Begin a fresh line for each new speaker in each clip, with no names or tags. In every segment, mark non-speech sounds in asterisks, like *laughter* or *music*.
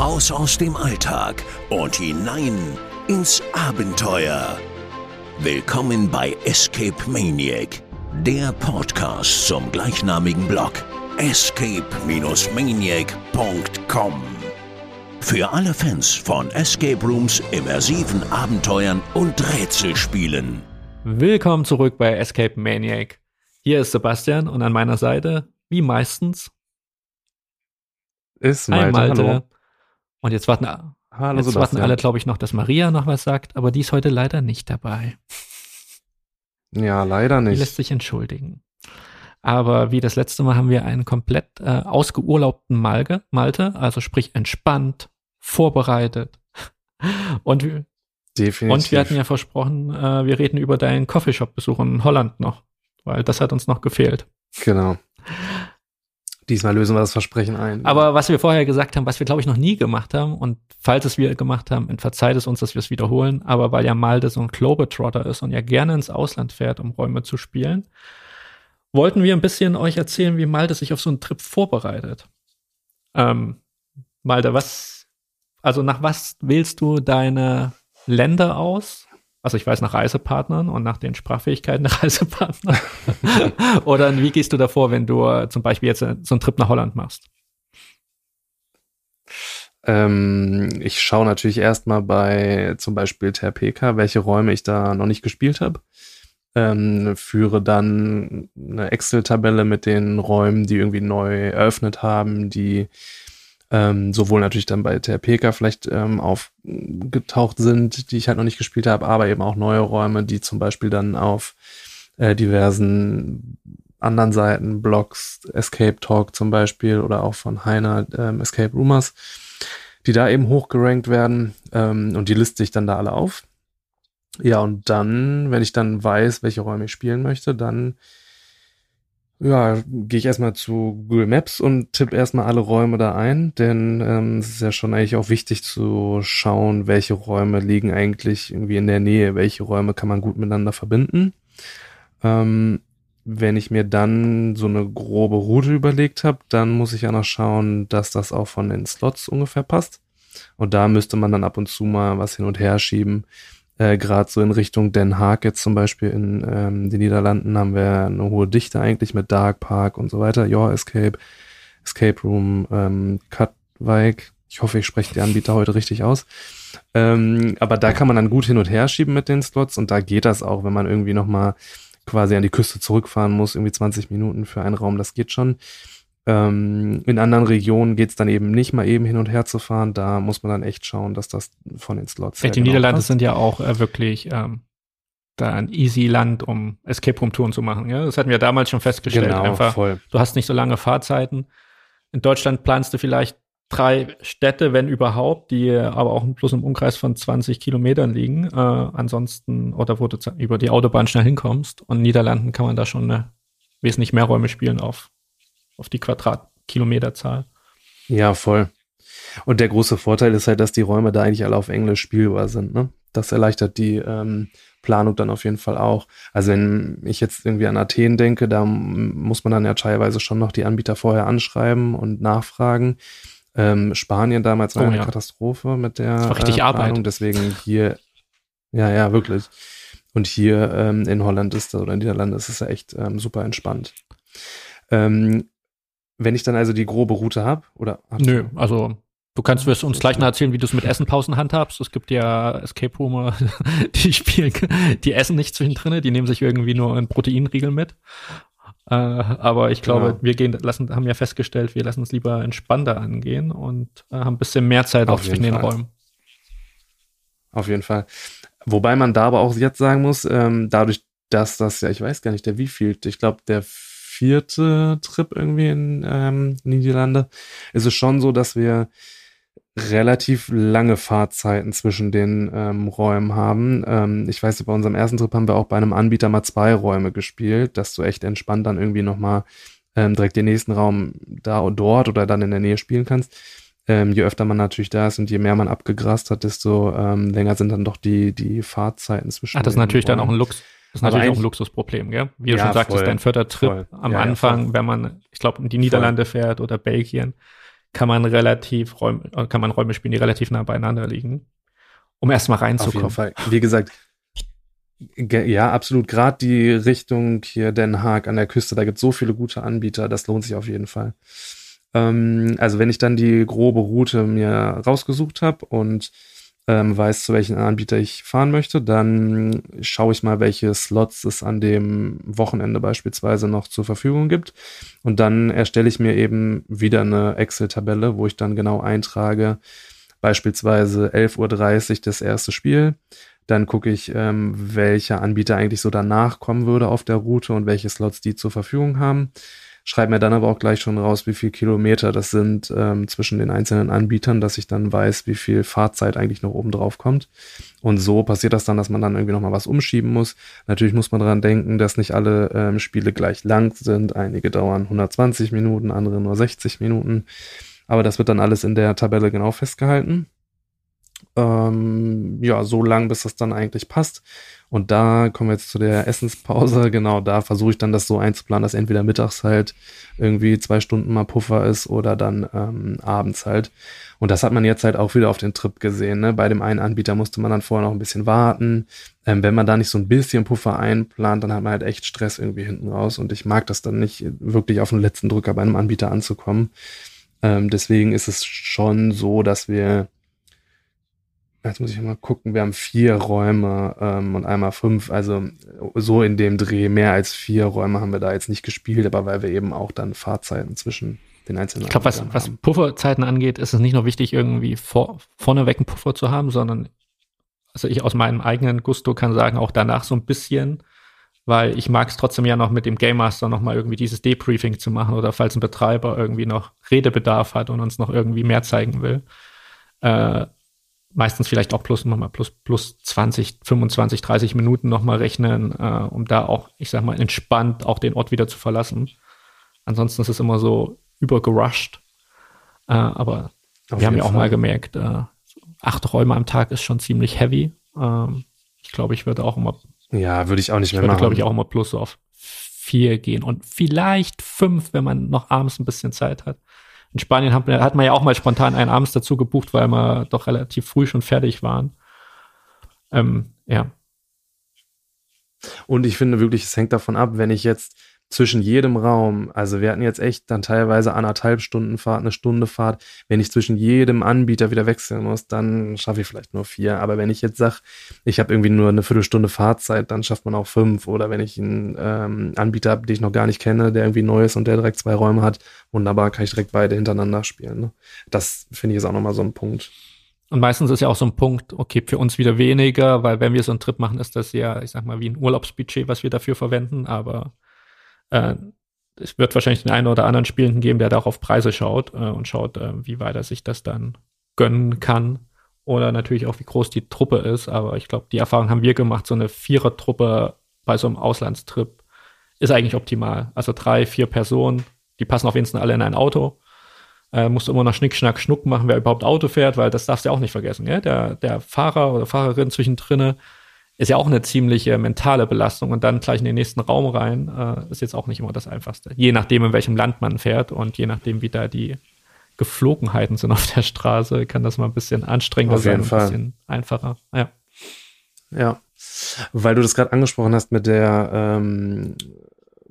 Raus aus dem Alltag und hinein ins Abenteuer. Willkommen bei Escape Maniac, der Podcast zum gleichnamigen Blog escape-maniac.com. Für alle Fans von Escape Rooms, immersiven Abenteuern und Rätselspielen.
Willkommen zurück bei Escape Maniac. Hier ist Sebastian und an meiner Seite, wie meistens,
ist
Hi,
Malte.
Malte.
Hallo.
Und jetzt warten,
Hallo
jetzt warten alle, glaube ich, noch, dass Maria noch was sagt, aber die ist heute leider nicht dabei.
Ja, leider
Die lässt
nicht.
sich entschuldigen. Aber wie das letzte Mal haben wir einen komplett äh, ausgeurlaubten Malge, Malte, also sprich entspannt, vorbereitet. Und, wir-
Definitiv.
und wir hatten ja versprochen, äh, wir reden über deinen Coffeeshop-Besuch in Holland noch, weil das hat uns noch gefehlt.
Genau. Diesmal lösen wir das Versprechen ein.
Aber was wir vorher gesagt haben, was wir glaube ich noch nie gemacht haben und falls es wir gemacht haben, verzeiht es uns, dass wir es wiederholen, aber weil ja Malte so ein Globetrotter ist und ja gerne ins Ausland fährt, um Räume zu spielen, wollten wir ein bisschen euch erzählen, wie Malte sich auf so einen Trip vorbereitet. Ähm, Malte, was, also nach was wählst du deine Länder aus? Also ich weiß nach Reisepartnern und nach den Sprachfähigkeiten der *laughs* Reisepartner. *laughs* Oder wie gehst du davor, wenn du äh, zum Beispiel jetzt äh, so einen Trip nach Holland machst?
ähm, ich schaue natürlich erstmal bei zum Beispiel Terpeka, welche Räume ich da noch nicht gespielt habe. Ähm, führe dann eine Excel-Tabelle mit den Räumen, die irgendwie neu eröffnet haben, die ähm, sowohl natürlich dann bei Terpeka vielleicht ähm, aufgetaucht sind, die ich halt noch nicht gespielt habe, aber eben auch neue Räume, die zum Beispiel dann auf äh, diversen anderen Seiten, Blogs, Escape Talk zum Beispiel oder auch von Heiner ähm, Escape Rumors, die da eben hochgerankt werden ähm, und die liste ich dann da alle auf. Ja, und dann, wenn ich dann weiß, welche Räume ich spielen möchte, dann ja, gehe ich erstmal zu Google Maps und tippe erstmal alle Räume da ein, denn ähm, es ist ja schon eigentlich auch wichtig zu schauen, welche Räume liegen eigentlich irgendwie in der Nähe, welche Räume kann man gut miteinander verbinden. Ähm, wenn ich mir dann so eine grobe Route überlegt habe, dann muss ich ja noch schauen, dass das auch von den Slots ungefähr passt. Und da müsste man dann ab und zu mal was hin und her schieben. Äh, Gerade so in Richtung Den Haag jetzt zum Beispiel in ähm, den Niederlanden haben wir eine hohe Dichte eigentlich mit Dark Park und so weiter. Your Escape, Escape Room, ähm, Katwijk. Ich hoffe, ich spreche die Anbieter heute richtig aus. Ähm, aber da kann man dann gut hin und her schieben mit den Slots und da geht das auch, wenn man irgendwie nochmal quasi an die Küste zurückfahren muss, irgendwie 20 Minuten für einen Raum, das geht schon. Ähm, in anderen Regionen geht's dann eben nicht mal eben hin und her zu fahren, da muss man dann echt schauen, dass das von den Slots her
die
genau
Niederlande
passt.
sind ja auch äh, wirklich ähm, da ein easy Land, um Escape Room Touren zu machen. Ja? Das hatten wir damals schon festgestellt.
genau,
Einfach,
voll.
du hast nicht so lange Fahrzeiten. In Deutschland planst du vielleicht drei Städte, wenn überhaupt, die aber auch bloß im Umkreis von 20 Kilometern liegen. Äh, ansonsten, oder wo du über die Autobahn schnell hinkommst. Und in Niederlanden kann man da schon eine, wesentlich mehr Räume spielen auf, auf die Quadratkilometerzahl.
Ja, voll. Und der große Vorteil ist halt, dass die Räume da eigentlich alle auf Englisch spielbar sind. Ne? Das erleichtert die ähm, Planung dann auf jeden Fall auch. Also wenn ich jetzt irgendwie an Athen denke, da muss man dann ja teilweise schon noch die Anbieter vorher anschreiben und nachfragen. Ähm, Spanien damals war
Oh
eine
ja.
Katastrophe mit der
Das war richtig
äh,
Arbeit.
Planung, deswegen hier, ja, ja, wirklich. Und hier ähm, in Holland ist das, oder in Niederlanden ist es ja echt ähm, super entspannt. Ähm, wenn ich dann also die grobe Route habe, oder
Nö, also du kannst wirst uns gleich noch erzählen, wie du es mit Essenpausen handhabst. Es gibt ja Escape Roomer, *laughs* die spielen, die essen nicht zwischendrin, die nehmen sich irgendwie nur einen Proteinriegel mit. Äh, aber ich glaube,
Genau.
wir gehen, lassen, haben ja festgestellt, wir lassen es lieber entspannter angehen und äh, haben ein bisschen mehr Zeit
Auf
auch zwischen den
Fall.
Räumen.
Auf jeden Fall. Wobei man da aber auch jetzt sagen muss, ähm, dadurch, dass das ja, ich weiß gar nicht, der wievielte, ich glaube, der vierte Trip irgendwie in ähm, Niederlande, ist es schon so, dass wir relativ lange Fahrzeiten zwischen den ähm, Räumen haben. Ähm, ich weiß, bei unserem ersten Trip haben wir auch bei einem Anbieter mal zwei Räume gespielt, dass du echt entspannt dann irgendwie nochmal ähm, direkt den nächsten Raum da und dort oder dann in der Nähe spielen kannst. Ähm, je öfter man natürlich da ist und je mehr man abgegrast hat, desto ähm, länger sind dann doch die, die Fahrzeiten zwischen
Ach, das ist natürlich dann auch
Räumen.
ein Lux. Das ist
Aber
natürlich auch ein Luxusproblem, gell? Wie du
Ja,
schon sagtest,
voll,
dein vierter Trip
voll.
am
Ja, ja,
Anfang,
voll.
wenn man, ich glaube, in die Niederlande fährt oder Belgien, kann man relativ Räume, äh, kann man Räume spielen, die relativ nah beieinander liegen, um erstmal reinzukommen. Auf jeden
Fall. Wie gesagt, ja, absolut. Gerade die Richtung hier Den Haag an der Küste, da gibt es so viele gute Anbieter, das lohnt sich auf jeden Fall. Ähm, also wenn ich dann die grobe Route mir rausgesucht habe und ähm, weiß, zu welchen Anbieter ich fahren möchte, dann schaue ich mal, welche Slots es an dem Wochenende beispielsweise noch zur Verfügung gibt. Und dann erstelle ich mir eben wieder eine Excel-Tabelle, wo ich dann genau eintrage, beispielsweise 11.30 Uhr das erste Spiel. Dann gucke ich, ähm, welcher Anbieter eigentlich so danach kommen würde auf der Route und welche Slots die zur Verfügung haben schreibe mir dann aber auch gleich schon raus, wie viel Kilometer das sind ähm, zwischen den einzelnen Anbietern, dass ich dann weiß, wie viel Fahrzeit eigentlich noch oben drauf kommt. Und so passiert das dann, dass man dann irgendwie nochmal was umschieben muss. Natürlich muss man daran denken, dass nicht alle ähm, Spiele gleich lang sind. Einige dauern 120 Minuten, andere nur 60 Minuten. Aber das wird dann alles in der Tabelle genau festgehalten. Ähm, ja, so lang, bis das dann eigentlich passt. Und da kommen wir jetzt zu der Essenspause. *laughs* Genau, da versuche ich dann das so einzuplanen, dass entweder mittags halt irgendwie zwei Stunden mal Puffer ist oder dann ähm, abends halt. Und das hat man jetzt halt auch wieder auf den Trip gesehen. Ne? Bei dem einen Anbieter musste man dann vorher noch ein bisschen warten. Ähm, wenn man da nicht so ein bisschen Puffer einplant, dann hat man halt echt Stress irgendwie hinten raus. Und ich mag das dann nicht wirklich auf den letzten Drücker bei einem Anbieter anzukommen. Ähm, deswegen ist es schon so, dass wir Jetzt muss ich mal gucken, wir haben vier Räume ähm, und einmal fünf, also so in dem Dreh, mehr als vier Räume haben wir da jetzt nicht gespielt, aber weil wir eben auch dann Fahrzeiten zwischen den einzelnen
Ich glaube, was, was Pufferzeiten angeht, ist es nicht nur wichtig, irgendwie vor, vorneweg einen Puffer zu haben, sondern also ich aus meinem eigenen Gusto kann sagen, auch danach so ein bisschen, weil ich mag es trotzdem ja noch mit dem Game Master noch mal irgendwie dieses Debriefing zu machen oder falls ein Betreiber irgendwie noch Redebedarf hat und uns noch irgendwie mehr zeigen will. Äh, meistens vielleicht auch plus nochmal plus, plus 20, 25, 30 Minuten nochmal rechnen, äh, um da auch, ich sag mal, entspannt auch den Ort wieder zu verlassen. Ansonsten ist es immer so übergerusht. Äh, aber Auf wir haben ja auch Fall. mal gemerkt, äh, acht Räume am Tag ist schon ziemlich heavy. Ähm, ich glaube, ich würde auch immer.
Ja, würde ich auch nicht
mehr
ich würde,
glaube ich, auch immer plus auf vier gehen und vielleicht fünf, wenn man noch abends ein bisschen Zeit hat in Spanien hat, hat man ja auch mal spontan einen abends dazu gebucht, weil wir doch relativ früh schon fertig waren. Ähm, ja.
Und ich finde wirklich, es hängt davon ab, wenn ich jetzt zwischen jedem Raum, also wir hatten jetzt echt dann teilweise anderthalb Stunden Fahrt, eine Stunde Fahrt. Wenn ich zwischen jedem Anbieter wieder wechseln muss, dann schaffe ich vielleicht nur vier. Aber wenn ich jetzt sage, ich habe irgendwie nur eine Viertelstunde Fahrzeit, dann schafft man auch fünf. Oder wenn ich einen ähm, Anbieter habe, den ich noch gar nicht kenne, der irgendwie neu ist und der direkt zwei Räume hat, wunderbar, kann ich direkt beide hintereinander spielen. Ne? Das finde ich ist auch nochmal so ein Punkt.
Und meistens ist ja auch so ein Punkt, okay, für uns wieder weniger, weil wenn wir so einen Trip machen, ist das ja, ich sag mal, wie ein Urlaubsbudget, was wir dafür verwenden, aber äh, es wird wahrscheinlich den einen oder anderen Spielenden geben, der da auch auf Preise schaut äh, und schaut, äh, wie weit er sich das dann gönnen kann. Oder natürlich auch, wie groß die Truppe ist. Aber ich glaube, die Erfahrung haben wir gemacht, so eine Vierer-Truppe bei so einem Auslandstrip ist eigentlich optimal. Also drei, vier Personen, die passen auf jeden Fall alle in ein Auto. Äh, musst du immer noch Schnick, Schnack, Schnuck machen, wer überhaupt Auto fährt, weil das darfst du ja auch nicht vergessen. Ja? Der, der Fahrer oder Fahrerin zwischendrin ist ja auch eine ziemliche mentale Belastung und dann gleich in den nächsten Raum rein, äh, ist jetzt auch nicht immer das Einfachste. Je nachdem, in welchem Land man fährt und je nachdem, wie da die Geflogenheiten sind auf der Straße, kann das mal ein bisschen anstrengender
auf jeden
sein,
Fall.
ein bisschen einfacher. Ja.
Ja. Weil du das gerade angesprochen hast mit der ähm,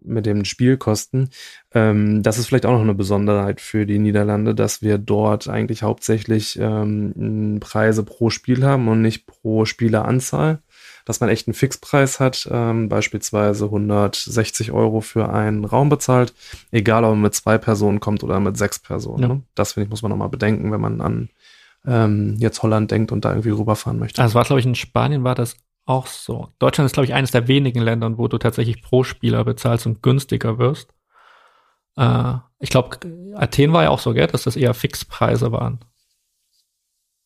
mit den Spielkosten. Ähm, das ist vielleicht auch noch eine Besonderheit für die Niederlande, dass wir dort eigentlich hauptsächlich ähm, Preise pro Spiel haben und nicht pro Spieleranzahl dass man echt einen Fixpreis hat, ähm, beispielsweise 160 Euro für einen Raum bezahlt, egal ob man mit zwei Personen kommt oder mit sechs Personen. Ja. Ne? Das finde ich, muss man nochmal bedenken, wenn man an ähm, jetzt Holland denkt und da irgendwie rüberfahren möchte.
Also war, glaube ich, in Spanien war das auch so. Deutschland ist, glaube ich, eines der wenigen Länder, wo du tatsächlich pro Spieler bezahlst und günstiger wirst. Äh, ich glaube, Athen war ja auch so, gell, dass das eher Fixpreise waren.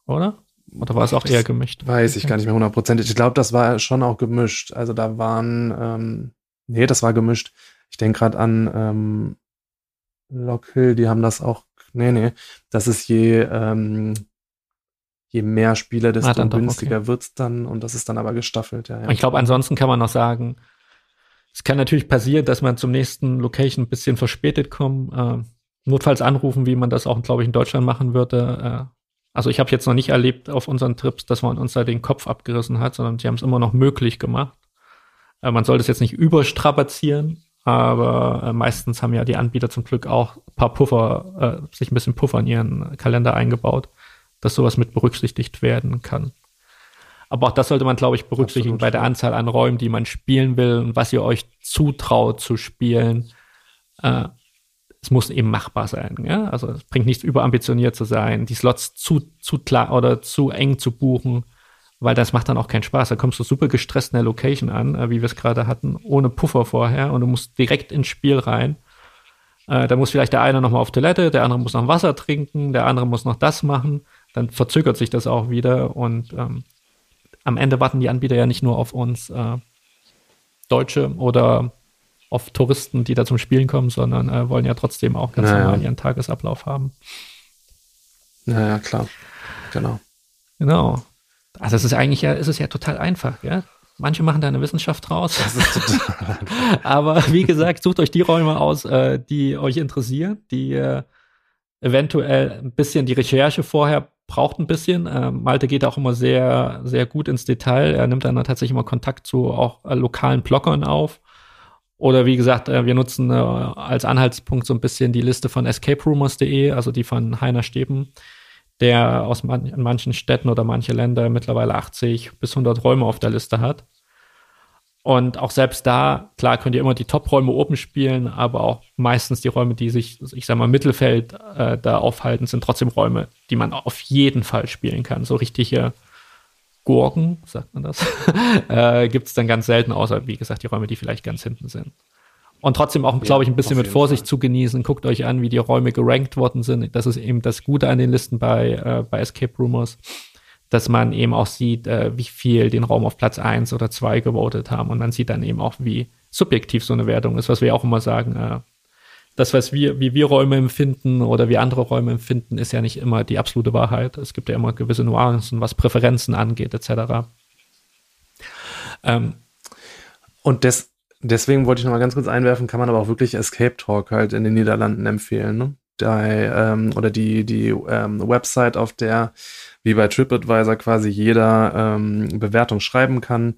Oder? Oder war es auch eher gemischt?
Weiß ich gar nicht mehr hundertprozentig. Ich glaube, das war schon auch gemischt. Also da waren, ähm, nee, das war gemischt. Ich denke gerade an ähm, Lockhill, die haben das auch, nee, nee, das ist je, ähm, je mehr Spieler, desto ah, günstiger okay. wird's dann und das ist dann aber gestaffelt. Ja, ja.
Ich glaube, ansonsten kann man noch sagen, es kann natürlich passieren, dass man zum nächsten Location ein bisschen verspätet kommt. Äh, notfalls anrufen, wie man das auch, glaube ich, in Deutschland machen würde. Äh, also ich habe jetzt noch nicht erlebt auf unseren Trips, dass man uns da den Kopf abgerissen hat, sondern die haben es immer noch möglich gemacht. Äh, man sollte es jetzt nicht überstrapazieren, aber äh, meistens haben ja die Anbieter zum Glück auch ein paar Puffer, äh, sich ein bisschen Puffer in ihren Kalender eingebaut, dass sowas mit berücksichtigt werden kann. Aber auch das sollte man, glaube ich, berücksichtigen Absolut. bei der Anzahl an Räumen, die man spielen will und was ihr euch zutraut zu spielen. Äh, es muss eben machbar sein. Ja? Also es bringt nichts überambitioniert zu sein, die Slots zu, zu klar oder zu eng zu buchen, weil das macht dann auch keinen Spaß. Da kommst du super gestresst in der Location an, äh, wie wir es gerade hatten, ohne Puffer vorher und du musst direkt ins Spiel rein. Äh, da muss vielleicht der eine nochmal auf Toilette, der andere muss noch Wasser trinken, der andere muss noch das machen. Dann verzögert sich das auch wieder und ähm, am Ende warten die Anbieter ja nicht nur auf uns äh, Deutsche oder auf Touristen, die da zum Spielen kommen, sondern äh, wollen ja trotzdem auch ganz naja. normal ihren Tagesablauf haben.
Naja, klar. Genau.
Genau. Also es ist eigentlich ja, es ist ja total einfach, ja. Manche machen da eine Wissenschaft draus. *laughs* Aber wie gesagt, sucht euch die Räume aus, äh, die euch interessieren, die äh, eventuell ein bisschen die Recherche vorher braucht ein bisschen. Äh, Malte geht auch immer sehr, sehr gut ins Detail. Er nimmt dann tatsächlich immer Kontakt zu auch äh, lokalen Bloggern auf oder wie gesagt, äh, wir nutzen äh, als Anhaltspunkt so ein bisschen die Liste von escaperumors.de, also die von Heiner Steben, der aus man manchen Städten oder manche Länder mittlerweile 80 bis 100 Räume auf der Liste hat. Und auch selbst da, klar, könnt ihr immer die Top-Räume oben spielen, aber auch meistens die Räume, die sich, ich sag mal, Mittelfeld äh, da aufhalten, sind trotzdem Räume, die man auf jeden Fall spielen kann. So richtige Gurken, sagt man das, *laughs* äh, gibt es dann ganz selten, außer wie gesagt die Räume, die vielleicht ganz hinten sind. Und trotzdem auch, ja, glaube ich, ein bisschen mit Vorsicht Fall. zu genießen. Guckt euch an, wie die Räume gerankt worden sind. Das ist eben das Gute an den Listen bei, äh, bei Escape Rumors, dass man eben auch sieht, äh, wie viel den Raum auf Platz eins oder zwei gewotet haben. Und man sieht dann eben auch, wie subjektiv so eine Wertung ist, was wir auch immer sagen. Das, was wir, wie wir Räume empfinden oder wie andere Räume empfinden, ist ja nicht immer die absolute Wahrheit. Es gibt ja immer gewisse Nuancen, was Präferenzen angeht, etc.
Ähm, und des, deswegen wollte ich noch mal ganz kurz einwerfen, kann man aber auch wirklich Escape Talk halt in den Niederlanden empfehlen. Ne? Der, ähm, oder die, die ähm, Website, auf der wie bei TripAdvisor quasi jeder ähm, Bewertung schreiben kann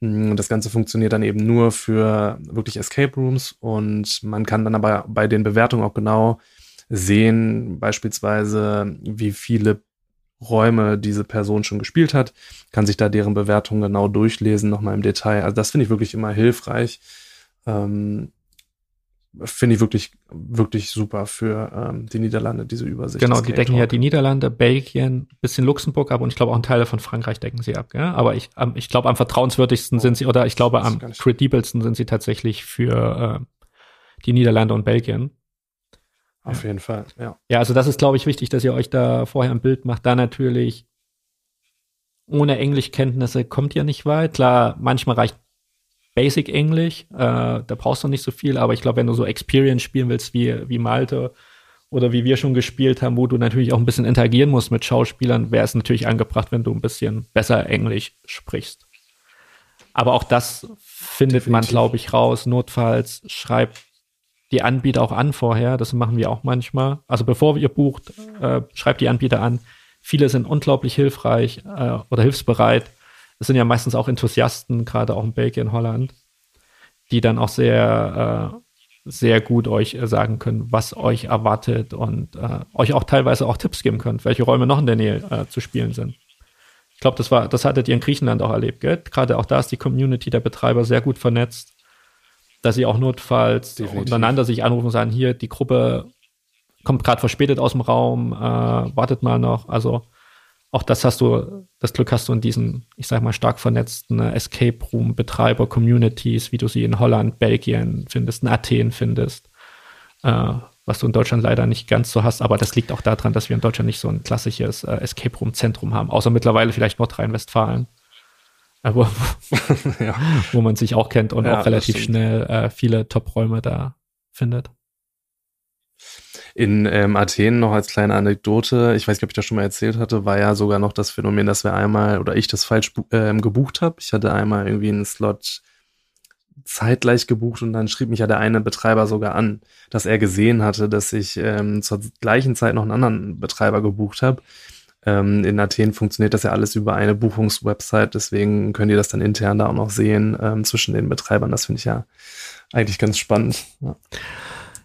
Mm, das Ganze funktioniert dann eben nur für wirklich Escape Rooms und man kann dann aber bei den Bewertungen auch genau sehen, beispielsweise, wie viele Räume diese Person schon gespielt hat, kann sich da deren Bewertungen genau durchlesen, nochmal im Detail. Also das finde ich wirklich immer hilfreich. Ähm, finde ich wirklich, wirklich super für ähm, die Niederlande, diese Übersicht.
Genau, die decken ja die Niederlande, Belgien, bisschen Luxemburg ab und ich glaube auch ein Teil von Frankreich decken sie ab. Gell? Aber ich, ähm, ich glaube, am vertrauenswürdigsten oh, sind sie, oder ich glaube, am credibelsten sind sie tatsächlich für äh, die Niederlande und Belgien.
Auf ja. jeden Fall, ja.
Ja, also das ist, glaube ich, wichtig, dass ihr euch da vorher ein Bild macht. Da natürlich ohne Englischkenntnisse kommt ihr nicht weit. Klar, manchmal reicht Basic Englisch, äh, da brauchst du nicht so viel, aber ich glaube, wenn du so Experience spielen willst wie, wie Malte oder wie wir schon gespielt haben, wo du natürlich auch ein bisschen interagieren musst mit Schauspielern, wäre es natürlich angebracht, wenn du ein bisschen besser Englisch sprichst. Aber auch das findet Definitiv. man, glaube ich, raus. Notfalls schreibt die Anbieter auch an vorher. Das machen wir auch manchmal. Also bevor ihr bucht, äh, schreibt die Anbieter an. Viele sind unglaublich hilfreich äh, oder hilfsbereit es sind ja meistens auch Enthusiasten, gerade auch in Belgien, Holland, die dann auch sehr, äh, sehr gut euch äh, sagen können, was euch erwartet und äh, euch auch teilweise auch Tipps geben können, welche Räume noch in der Nähe äh, zu spielen sind. Ich glaube, das war, das hattet ihr in Griechenland auch erlebt, gell? Gerade auch da ist die Community der Betreiber sehr gut vernetzt, dass sie auch notfalls Definitiv. untereinander sich anrufen und sagen, hier, die Gruppe kommt gerade verspätet aus dem Raum, äh, wartet mal noch. Also auch das hast du, das Glück hast du in diesen, ich sag mal, stark vernetzten äh, Escape Room Betreiber Communities, wie du sie in Holland, Belgien findest, in Athen findest, äh, was du in Deutschland leider nicht ganz so hast, aber das liegt auch daran, dass wir in Deutschland nicht so ein klassisches äh, Escape Room Zentrum haben, außer mittlerweile vielleicht Nordrhein-Westfalen. Äh, wo, *laughs* ja. wo man sich auch kennt und ja, auch relativ schnell äh, viele Top-Räume da findet.
In ähm, Athen noch als kleine Anekdote, ich weiß nicht, ob ich das schon mal erzählt hatte, war ja sogar noch das Phänomen, dass wir einmal oder ich das falsch ähm, gebucht habe. Ich hatte einmal irgendwie einen Slot zeitgleich gebucht und dann schrieb mich ja der eine Betreiber sogar an, dass er gesehen hatte, dass ich ähm, zur gleichen Zeit noch einen anderen Betreiber gebucht habe. Ähm, in Athen funktioniert das ja alles über eine Buchungswebsite, deswegen könnt ihr das dann intern da auch noch sehen ähm, zwischen den Betreibern. Das finde ich ja eigentlich ganz spannend. Ja.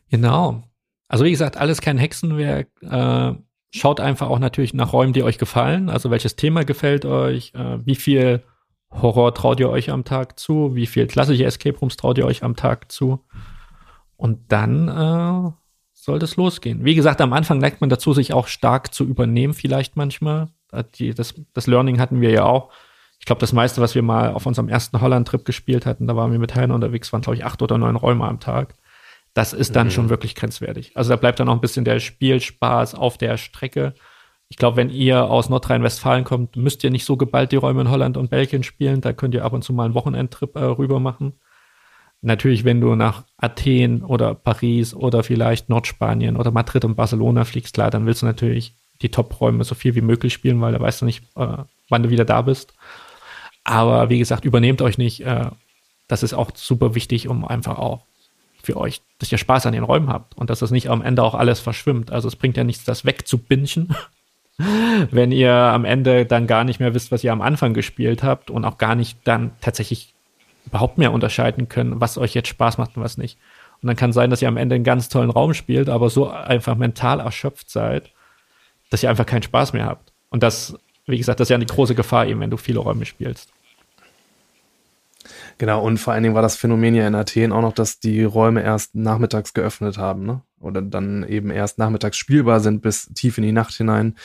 Genau. Also wie gesagt, alles kein Hexenwerk. Äh, schaut einfach auch natürlich nach Räumen, die euch gefallen. Also welches Thema gefällt euch? Äh, wie viel Horror traut ihr euch am Tag zu? Wie viel klassische Escape Rooms traut ihr euch am Tag zu? Und dann äh, soll das losgehen. Wie gesagt, am Anfang neigt man dazu, sich auch stark zu übernehmen, vielleicht manchmal. Das, das Learning hatten wir ja auch. Ich glaube, das meiste, was wir mal auf unserem ersten Holland-Trip gespielt hatten, da waren wir mit Heine unterwegs, waren, glaube ich, acht oder neun Räume am Tag. Das ist dann mhm. schon wirklich grenzwertig. Also da bleibt dann noch ein bisschen der Spielspaß auf der Strecke. Ich glaube, wenn ihr aus Nordrhein-Westfalen kommt, müsst ihr nicht so geballt die Räume in Holland und Belgien spielen. Da könnt ihr ab und zu mal einen Wochenendtrip äh, rüber machen. Natürlich, wenn du nach Athen oder Paris oder vielleicht Nordspanien oder Madrid und Barcelona fliegst, klar, dann willst du natürlich die Top-Räume so viel wie möglich spielen, weil da weißt du nicht, äh, wann du wieder da bist. Aber wie gesagt, übernehmt euch nicht. Äh, das ist auch super wichtig, um einfach auch für euch, dass ihr Spaß an den Räumen habt und dass das nicht am Ende auch alles verschwimmt. Also es bringt ja nichts, das wegzubinchen, *laughs* wenn ihr am Ende dann gar nicht mehr wisst, was ihr am Anfang gespielt habt und auch gar nicht dann tatsächlich überhaupt mehr unterscheiden können, was euch jetzt Spaß macht und was nicht. Und dann kann sein, dass ihr am Ende einen ganz tollen Raum spielt, aber so einfach mental erschöpft seid, dass ihr einfach keinen Spaß mehr habt. Und das, wie gesagt, das ist ja eine große Gefahr eben, wenn du viele Räume spielst.
Genau, und vor allen Dingen war das Phänomen ja in Athen auch noch, dass die Räume erst nachmittags geöffnet haben, ne? Oder dann eben erst nachmittags spielbar sind bis tief in die Nacht hinein.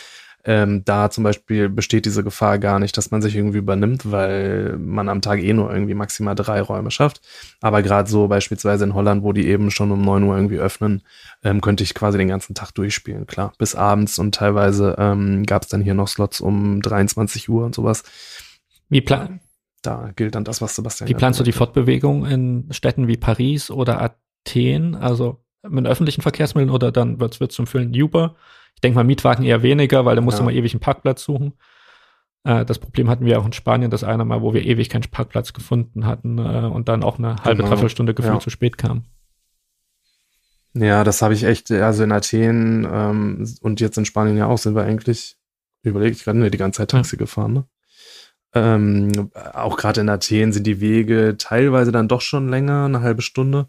Ähm, da zum Beispiel besteht diese Gefahr gar nicht, dass man sich irgendwie übernimmt, weil man am Tag eh nur irgendwie maximal drei Räume schafft. Aber gerade so beispielsweise in Holland, wo die eben schon um neun Uhr irgendwie öffnen, ähm, könnte ich quasi den ganzen Tag durchspielen, klar. Bis abends und teilweise ähm, gab es dann hier noch Slots um 23 Uhr und sowas.
Wie, plan
da gilt dann das, was Sebastian
Wie planst du die Fortbewegung in Städten wie Paris oder Athen? Also mit öffentlichen Verkehrsmitteln oder dann wird es zum Füllen Uber? Ich denke mal Mietwagen eher weniger, weil da musst ja. du mal ewig einen Parkplatz suchen. Äh, das Problem hatten wir auch in Spanien, das eine Mal, wo wir ewig keinen Parkplatz gefunden hatten äh, und dann auch eine halbe, genau. dreiviertel Stunde gefühlt ja. zu spät kam.
Ja, das habe ich echt, also in Athen ähm, und jetzt in Spanien ja auch, sind wir eigentlich, überlege ich gerade, ne, die ganze Zeit Taxi ja. gefahren, ne? Ähm, auch gerade in Athen sind die Wege teilweise dann doch schon länger, eine halbe Stunde.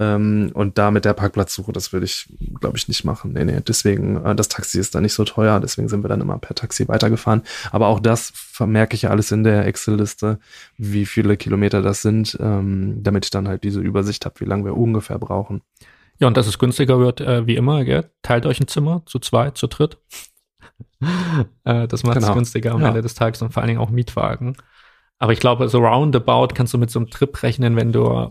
Ähm, und da mit der Parkplatzsuche, das würde ich, glaube ich, nicht machen. Nee, nee, deswegen, äh, das Taxi ist da nicht so teuer, deswegen sind wir dann immer per Taxi weitergefahren. Aber auch das vermerke ich ja alles in der Excel-Liste, wie viele Kilometer das sind, ähm, damit ich dann halt diese Übersicht habe, wie lange wir ungefähr brauchen.
Ja, und dass es günstiger wird, äh, wie immer, gell? Teilt euch ein Zimmer zu zweit, zu dritt. *laughs* Äh, das macht es genau. günstiger am ja. Ende des Tages und vor allen Dingen auch Mietwagen. Aber ich glaube, so roundabout kannst du mit so einem Trip rechnen, wenn du,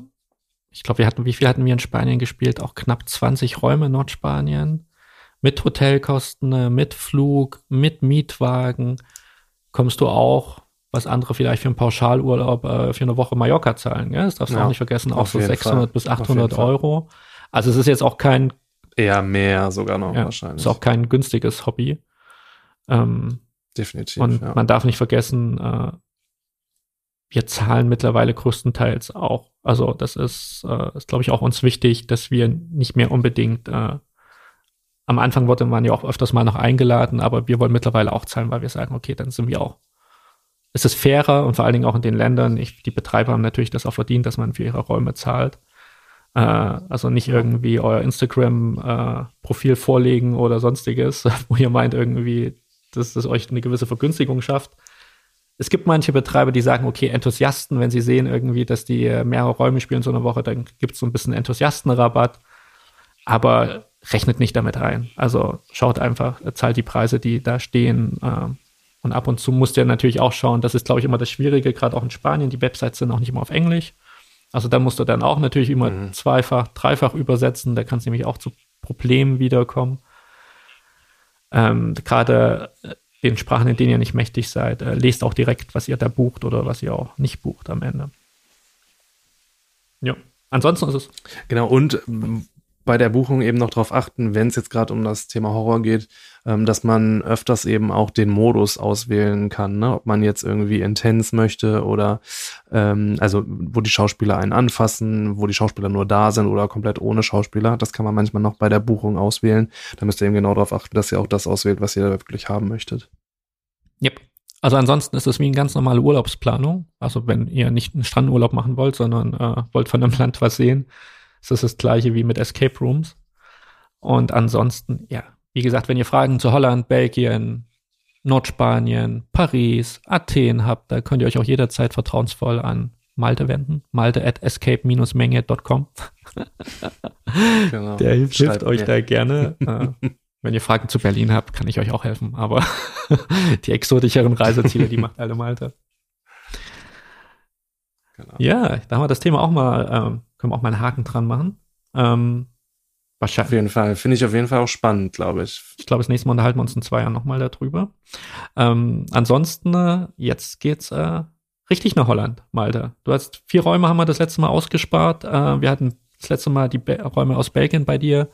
ich glaube, wir hatten, wie viel hatten wir in Spanien gespielt? Auch knapp 20 Räume in Nordspanien. Mit Hotelkosten, äh, mit Flug, mit Mietwagen kommst du auch, was andere vielleicht für einen Pauschalurlaub äh, für eine Woche Mallorca zahlen. Gell? Das darfst du ja, auch nicht vergessen, auch so 600 Fall. bis 800 Euro. Also es ist jetzt auch kein
Eher mehr sogar noch ja, wahrscheinlich.
Ist auch kein günstiges Hobby. Ähm,
Definitiv.
Und ja. man darf nicht vergessen, äh, wir zahlen mittlerweile größtenteils auch. Also das ist, äh, ist glaube ich, auch uns wichtig, dass wir nicht mehr unbedingt äh, am Anfang wurde man ja auch öfters mal noch eingeladen, aber wir wollen mittlerweile auch zahlen, weil wir sagen, okay, dann sind wir auch. Es ist fairer und vor allen Dingen auch in den Ländern, ich, die Betreiber haben natürlich das auch verdient, dass man für ihre Räume zahlt. Äh, also nicht irgendwie euer Instagram-Profil äh, vorlegen oder sonstiges, *laughs* wo ihr meint irgendwie, dass das euch eine gewisse Vergünstigung schafft. Es gibt manche Betreiber, die sagen, okay, Enthusiasten, wenn sie sehen irgendwie, dass die mehrere Räume spielen so eine Woche, dann gibt es so ein bisschen Enthusiastenrabatt. Aber rechnet nicht damit ein. Also schaut einfach, zahlt die Preise, die da stehen. Äh, und ab und zu musst ihr natürlich auch schauen, das ist, glaube ich, immer das Schwierige, gerade auch in Spanien. Die Websites sind auch nicht immer auf Englisch. Also da musst du dann auch natürlich immer mhm. zweifach, dreifach übersetzen. Da kann es nämlich auch zu Problemen wiederkommen ähm, gerade äh, den Sprachen, in denen ihr nicht mächtig seid, äh, lest auch direkt, was ihr da bucht oder was ihr auch nicht bucht am Ende. Ja. Ansonsten ist es.
Genau, und bei der Buchung eben noch darauf achten, wenn es jetzt gerade um das Thema Horror geht, ähm, dass man öfters eben auch den Modus auswählen kann, ne? ob man jetzt irgendwie intens möchte oder ähm, also wo die Schauspieler einen anfassen, wo die Schauspieler nur da sind oder komplett ohne Schauspieler. Das kann man manchmal noch bei der Buchung auswählen. Da müsst ihr eben genau darauf achten, dass ihr auch das auswählt, was ihr wirklich haben möchtet.
Yep. Also ansonsten ist es wie eine ganz normale Urlaubsplanung. Also wenn ihr nicht einen Strandurlaub machen wollt, sondern äh, wollt von einem Land was sehen, ist das gleiche wie mit Escape Rooms. Und ansonsten, ja, wie gesagt, wenn ihr Fragen zu Holland, Belgien, Nordspanien, Paris, Athen habt, da könnt ihr euch auch jederzeit vertrauensvoll an Malte wenden. Malte at escape-menge.com. *laughs* genau. Der hilft, hilft euch da gerne. *laughs* Äh, wenn ihr Fragen zu Berlin habt, kann ich euch auch helfen. Aber *laughs* die exotischeren Reiseziele, die macht alle Malte. Genau. Ja, da haben wir das Thema auch mal, ähm, können wir auch mal einen Haken dran machen. Ähm,
wahrscheinlich. Auf jeden Fall. Finde ich auf jeden Fall auch spannend, glaube ich.
Ich glaube, das nächste Mal unterhalten wir uns in zwei Jahren nochmal darüber. Ähm, ansonsten, äh, jetzt geht's äh, richtig nach Holland, Malte. Du hast vier Räume, haben wir das letzte Mal ausgespart. Äh, wir hatten das letzte Mal die Be Räume aus Belgien bei dir.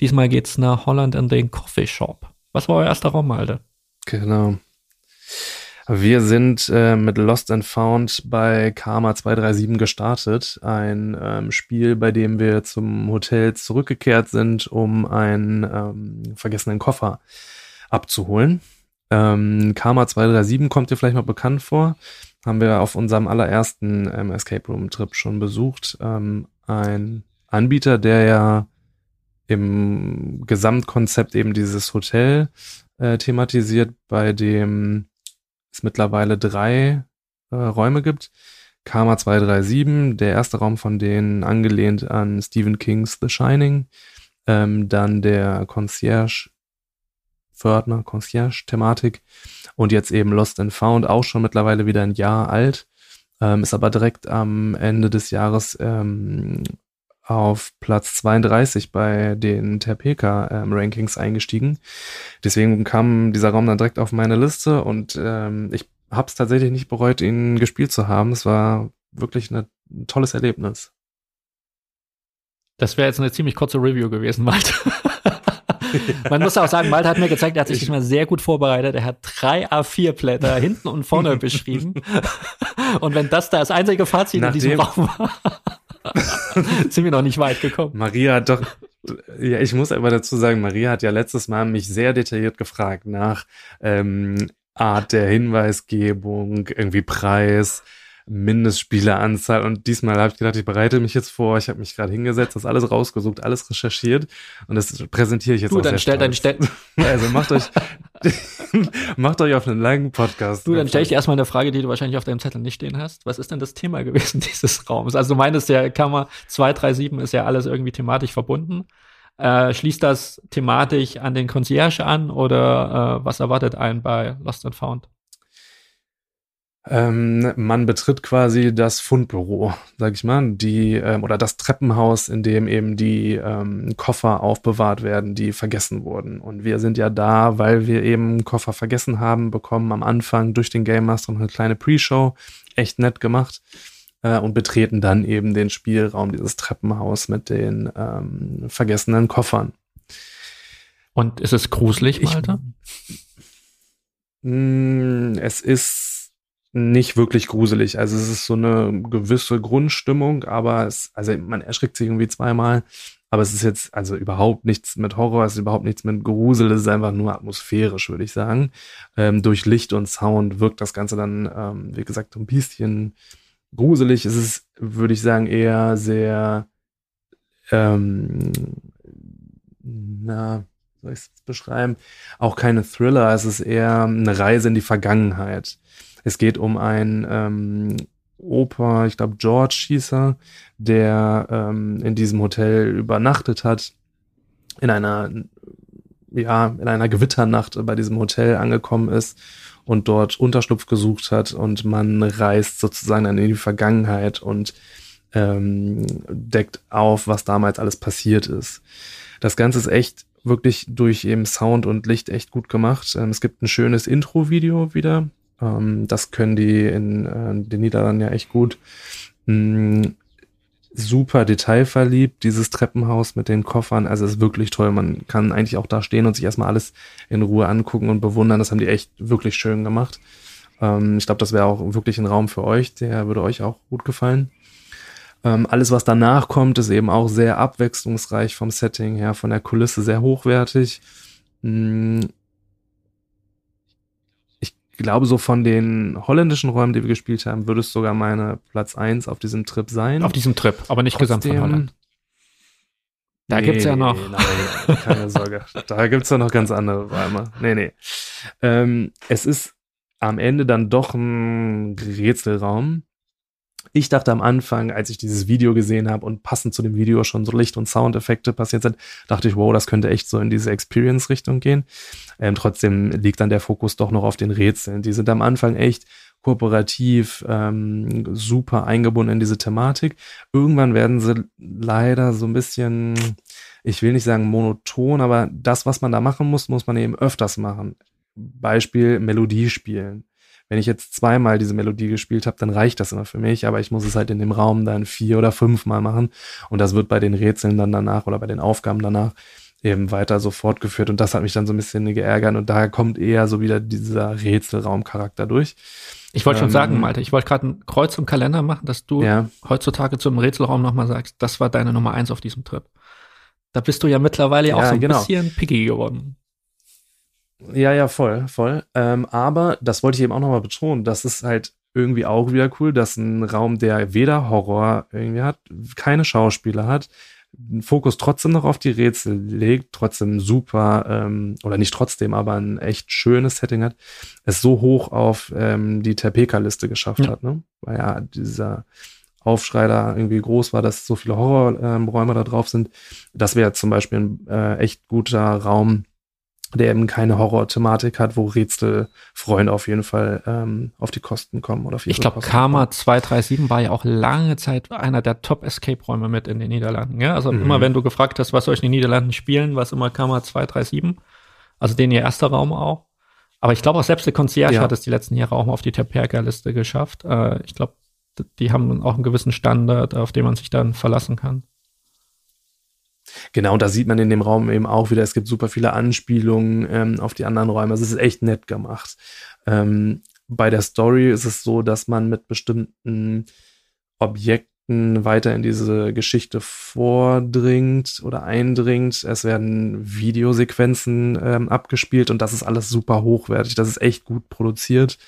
Diesmal geht's nach Holland in den Coffee Shop. Was war euer erster Raum, Malte?
Genau. Wir sind äh, mit Lost and Found bei Karma 237 gestartet. Ein ähm, Spiel, bei dem wir zum Hotel zurückgekehrt sind, um einen ähm, vergessenen Koffer abzuholen. Ähm, Karma 237 kommt dir vielleicht mal bekannt vor. Haben wir auf unserem allerersten ähm, Escape Room Trip schon besucht. Ähm, ein Anbieter, der ja im Gesamtkonzept eben dieses Hotel äh, thematisiert, bei dem es mittlerweile drei äh, Räume gibt. Karma 237, der erste Raum von denen angelehnt an Stephen Kings The Shining. Ähm, dann der Concierge, Fördner, Concierge-Thematik. Und jetzt eben Lost and Found, auch schon mittlerweile wieder ein Jahr alt. Ähm, ist aber direkt am Ende des Jahres ähm, auf Platz 32 bei den Terpeka-Rankings ähm, eingestiegen. Deswegen kam dieser Raum dann direkt auf meine Liste und ähm, ich habe es tatsächlich nicht bereut, ihn gespielt zu haben. Es war wirklich eine, ein tolles Erlebnis.
Das wäre jetzt eine ziemlich kurze Review gewesen, *laughs* Malte. Man muss auch sagen, Malte hat mir gezeigt, er hat sich diesmal sehr gut vorbereitet. Er hat drei A4-Blätter hinten und vorne *laughs* beschrieben. Und wenn das das einzige Fazit Nachdem, in diesem Raum war. *laughs* sind wir noch nicht weit gekommen.
Maria hat doch, ja, ich muss aber dazu sagen, Maria hat ja letztes Mal mich sehr detailliert gefragt nach ähm, Art der Hinweisgebung, irgendwie Preis, Mindestspieleranzahl und diesmal habe ich gedacht, ich bereite mich jetzt vor, ich habe mich gerade hingesetzt, das alles rausgesucht, alles recherchiert und das präsentiere ich jetzt
du, auch dann stell deinen Stell *laughs*
Also macht euch *laughs* macht euch auf einen langen Podcast.
Du, dann stelle ich dir erstmal eine Frage, die du wahrscheinlich auf deinem Zettel nicht stehen hast. Was ist denn das Thema *laughs* gewesen dieses Raums? Also du meinst ja, Kammer 237 ist ja alles irgendwie thematisch verbunden. Äh, schließt das thematisch an den Concierge an oder äh, was erwartet einen bei Lost and Found?
Ähm, man betritt quasi das Fundbüro, sag ich mal, die ähm, oder das Treppenhaus, in dem eben die ähm, Koffer aufbewahrt werden, die vergessen wurden. Und wir sind ja da, weil wir eben Koffer vergessen haben, bekommen am Anfang durch den Game Master noch eine kleine Pre-Show, echt nett gemacht, äh, und betreten dann eben den Spielraum, dieses Treppenhaus mit den ähm, vergessenen Koffern.
Und ist es gruselig,
mh, es ist nicht wirklich gruselig. Also es ist so eine gewisse Grundstimmung, aber es, also man erschrickt sich irgendwie zweimal. Aber es ist jetzt also überhaupt nichts mit Horror, es ist überhaupt nichts mit Grusel, es ist einfach nur atmosphärisch, würde ich sagen. Ähm, durch Licht und Sound wirkt das Ganze dann, ähm, wie gesagt, ein bisschen gruselig. Es ist, würde ich sagen, eher sehr, ähm, na, soll ich es beschreiben? Auch keine Thriller, es ist eher eine Reise in die Vergangenheit. Es geht um einen ähm, Opa, ich glaube George hieß er, der ähm, in diesem Hotel übernachtet hat, in einer ja in einer Gewitternacht bei diesem Hotel angekommen ist und dort Unterschlupf gesucht hat und man reist sozusagen dann in die Vergangenheit und ähm, deckt auf, was damals alles passiert ist. Das Ganze ist echt wirklich durch eben Sound und Licht echt gut gemacht. Ähm, es gibt ein schönes Intro-Video wieder, ähm, das können die in äh, den Niederlanden ja echt gut. Mm, super detailverliebt, dieses Treppenhaus mit den Koffern. Also es ist wirklich toll. Man kann eigentlich auch da stehen und sich erstmal alles in Ruhe angucken und bewundern. Das haben die echt wirklich schön gemacht. Ähm, ich glaube, das wäre auch wirklich ein Raum für euch. Der würde euch auch gut gefallen. Ähm, alles, was danach kommt, ist eben auch sehr abwechslungsreich vom Setting her, von der Kulisse sehr hochwertig. Hm. Ich glaube, so von den holländischen Räumen, die wir gespielt haben, würde es sogar meine Platz eins auf diesem Trip sein.
Auf diesem Trip, aber nicht
Trotzdem,
gesamt von Holland. Da
nee,
gibt's ja noch.
Nein, keine Sorge. *laughs* da gibt's ja noch ganz andere Räume. Nee, nee. Ähm, es ist am Ende dann doch ein Rätselraum. Ich dachte am Anfang, als ich dieses Video gesehen habe und passend zu dem Video schon so Licht- und Soundeffekte passiert sind, dachte ich, wow, das könnte echt so in diese Experience-Richtung gehen. Ähm, trotzdem liegt dann der Fokus doch noch auf den Rätseln. Die sind am Anfang echt kooperativ, ähm, super eingebunden in diese Thematik. Irgendwann werden sie leider so ein bisschen, ich will nicht sagen monoton, aber das, was man da machen muss, muss man eben öfters machen. Beispiel Melodie spielen. Wenn ich jetzt zweimal diese Melodie gespielt habe, dann reicht das immer für mich, aber ich muss es halt in dem Raum dann vier oder fünfmal machen und das wird bei den Rätseln dann danach oder bei den Aufgaben danach eben weiter so fortgeführt und das hat mich dann so ein bisschen geärgert und da kommt eher so wieder dieser Rätselraumcharakter durch.
Ich wollte schon
Ähm,
sagen, Malte, ich wollte gerade ein Kreuz im Kalender machen, dass du
Ja,
heutzutage zum Rätselraum nochmal sagst, das war deine Nummer eins auf diesem Trip. Da bist du ja mittlerweile auch
Ja,
so ein
genau.
bisschen picky geworden.
Ja, ja, voll, voll. Ähm, aber das wollte ich eben auch nochmal betonen. Das ist halt irgendwie auch wieder cool, dass ein Raum, der weder Horror irgendwie hat, keine Schauspieler hat, einen Fokus trotzdem noch auf die Rätsel legt, trotzdem super, ähm, oder nicht trotzdem, aber ein echt schönes Setting hat, es so hoch auf ähm, die Terpeka-Liste geschafft
Ja.
hat, ne? Weil ja dieser Aufschrei da irgendwie groß war, dass so viele Horrorräume da drauf sind. Das wäre zum Beispiel ein äh, echt guter Raum, der eben keine Horror-Thematik hat, wo Rätselfreunde auf jeden Fall ähm, auf die Kosten kommen oder auf
Ich glaube, Karma
kommen.
237 war ja auch lange Zeit einer der Top-Escape-Räume mit in den Niederlanden. Ja? Also
Mhm.
immer wenn du gefragt hast, was soll ich in den Niederlanden spielen, war es immer Karma 237. Also den ihr erster Raum auch. Aber ich glaube auch selbst der Concierge
Ja.
hat es die letzten Jahre auch mal auf die Terperka-Liste geschafft. Äh, ich glaube, die haben auch einen gewissen Standard, auf den man sich dann verlassen kann.
Genau, und da sieht man in dem Raum eben auch wieder, es gibt super viele Anspielungen ähm, auf die anderen Räume. Also es ist echt nett gemacht. Ähm, bei der Story ist es so, dass man mit bestimmten Objekten weiter in diese Geschichte vordringt oder eindringt. Es werden Videosequenzen ähm, abgespielt und das ist alles super hochwertig. Das ist echt gut produziert.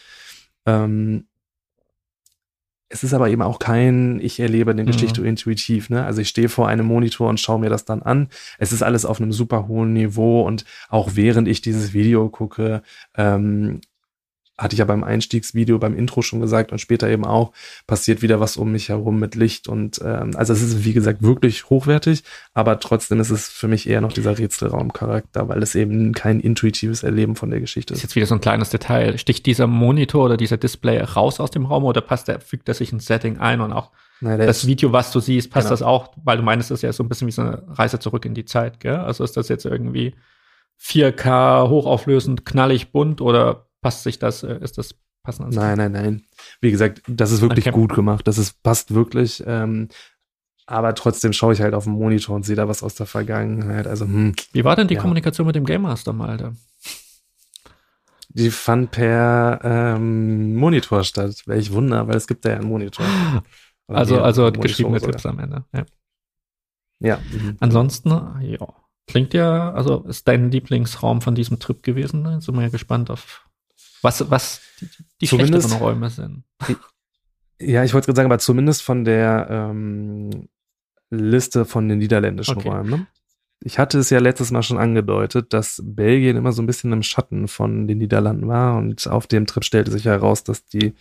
Ähm, es ist aber eben auch kein, ich erlebe eine
Mhm.
Geschichte intuitiv, ne? Also ich stehe vor einem Monitor und schaue mir das dann an. Es ist alles auf einem super hohen Niveau und auch während ich dieses Video gucke, ähm, hatte ich ja beim Einstiegsvideo, beim Intro schon gesagt und später eben auch, passiert wieder was um mich herum mit Licht und ähm, also es ist wie gesagt wirklich hochwertig, aber trotzdem ist es für mich eher noch dieser Rätselraumcharakter, weil es eben kein intuitives Erleben von der Geschichte
Das
ist.
ist jetzt wieder so ein kleines Detail. Sticht dieser Monitor oder dieser Display raus aus dem Raum oder passt der, fügt er sich ins Setting ein und auch
Nein,
das Video, was du siehst, passt
Genau.
das auch, weil du meinst, das ist ja so ein bisschen wie so eine Reise zurück in die Zeit, gell? Also ist das jetzt irgendwie 4K, hochauflösend, knallig, bunt oder passt sich das, äh, ist das passend
Nein, nein, nein. Wie gesagt, das ist wirklich
Okay.
gut gemacht. Das ist, passt wirklich. Ähm, aber trotzdem schaue ich halt auf den Monitor und sehe da was aus der Vergangenheit. Also, hm,
Wie war denn die
Ja.
Kommunikation mit dem Game Master, Malte?
die fand per ähm, Monitor statt. Welch Wunder, weil es gibt da ja einen Monitor. Oder
Also, also
Monitore
geschriebene
sogar.
Tipps am Ende. Ja.
Ja. mhm.
Ansonsten, ja, klingt ja, also ist dein Lieblingsraum von diesem Trip gewesen. Ne? Sind wir ja gespannt auf was, was die, die
Zumindest-
schlechteren Räume sind.
Ja, ich wollte gerade sagen, aber zumindest von der ähm, Liste von den niederländischen
Okay.
Räumen. Ne? Ich hatte es ja letztes Mal schon angedeutet, dass Belgien immer so ein bisschen im Schatten von den Niederlanden war und auf dem Trip stellte sich heraus, dass die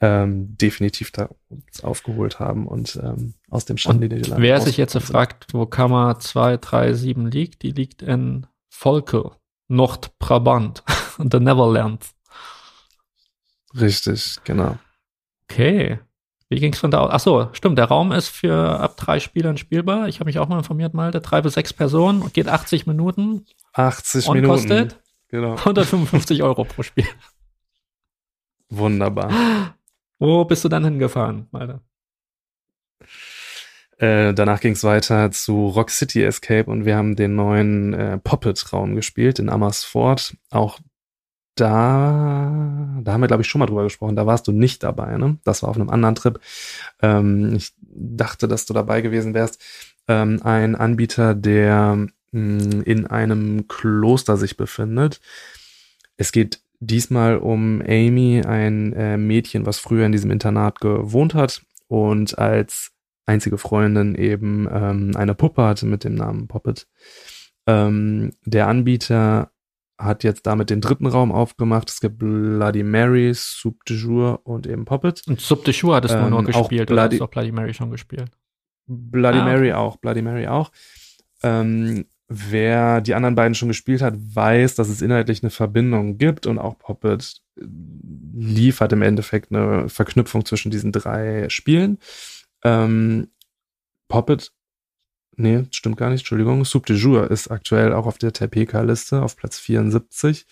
ähm, definitiv da uns aufgeholt haben und ähm, aus dem Schatten
Und
die Niederlande
wer sich jetzt fragt, wo Kammer 237 liegt, die liegt in Volkel, Nordbrabant, *laughs* the Neverlands.
Richtig, genau.
Okay. Wie ging's von da aus? Ach so, stimmt. Der Raum ist für ab drei Spielern spielbar. Ich habe mich auch mal informiert, Malte. Drei bis sechs Personen und geht 80 Minuten
80
und
Minuten.
kostet
Genau.
155 Euro pro Spiel.
Wunderbar.
Wo bist du dann hingefahren, Malte?
Äh, danach ging es weiter zu Rock City Escape und wir haben den neuen äh, Poppet-Raum gespielt in Amersfoort. Auch da, da haben wir, glaube ich, schon mal drüber gesprochen. Da warst du nicht dabei, ne? Das war auf einem anderen Trip. Ähm, ich dachte, dass du dabei gewesen wärst. Ähm, ein Anbieter, der mh, hm, in einem Kloster sich befindet. Es geht diesmal um Amy, ein äh, Mädchen, was früher in diesem Internat gewohnt hat und als einzige Freundin eben ähm, eine Puppe hatte mit dem Namen Poppet. Ähm, der Anbieter hat jetzt damit den dritten Raum aufgemacht. Es gibt Bloody Mary, Soup de Jour und eben Poppet.
Und Soup de Jour hattest du ähm, nur gespielt
oder hast
du auch Bloody Mary schon gespielt?
Bloody ah, Mary auch, Bloody Mary auch. Ähm, wer die anderen beiden schon gespielt hat, weiß, dass es inhaltlich eine Verbindung gibt und auch Poppet liefert im Endeffekt eine Verknüpfung zwischen diesen drei Spielen. Ähm, Poppet, nee, stimmt gar nicht, Entschuldigung. Soup de Jour ist aktuell auch auf der TPK-Liste auf Platz 74.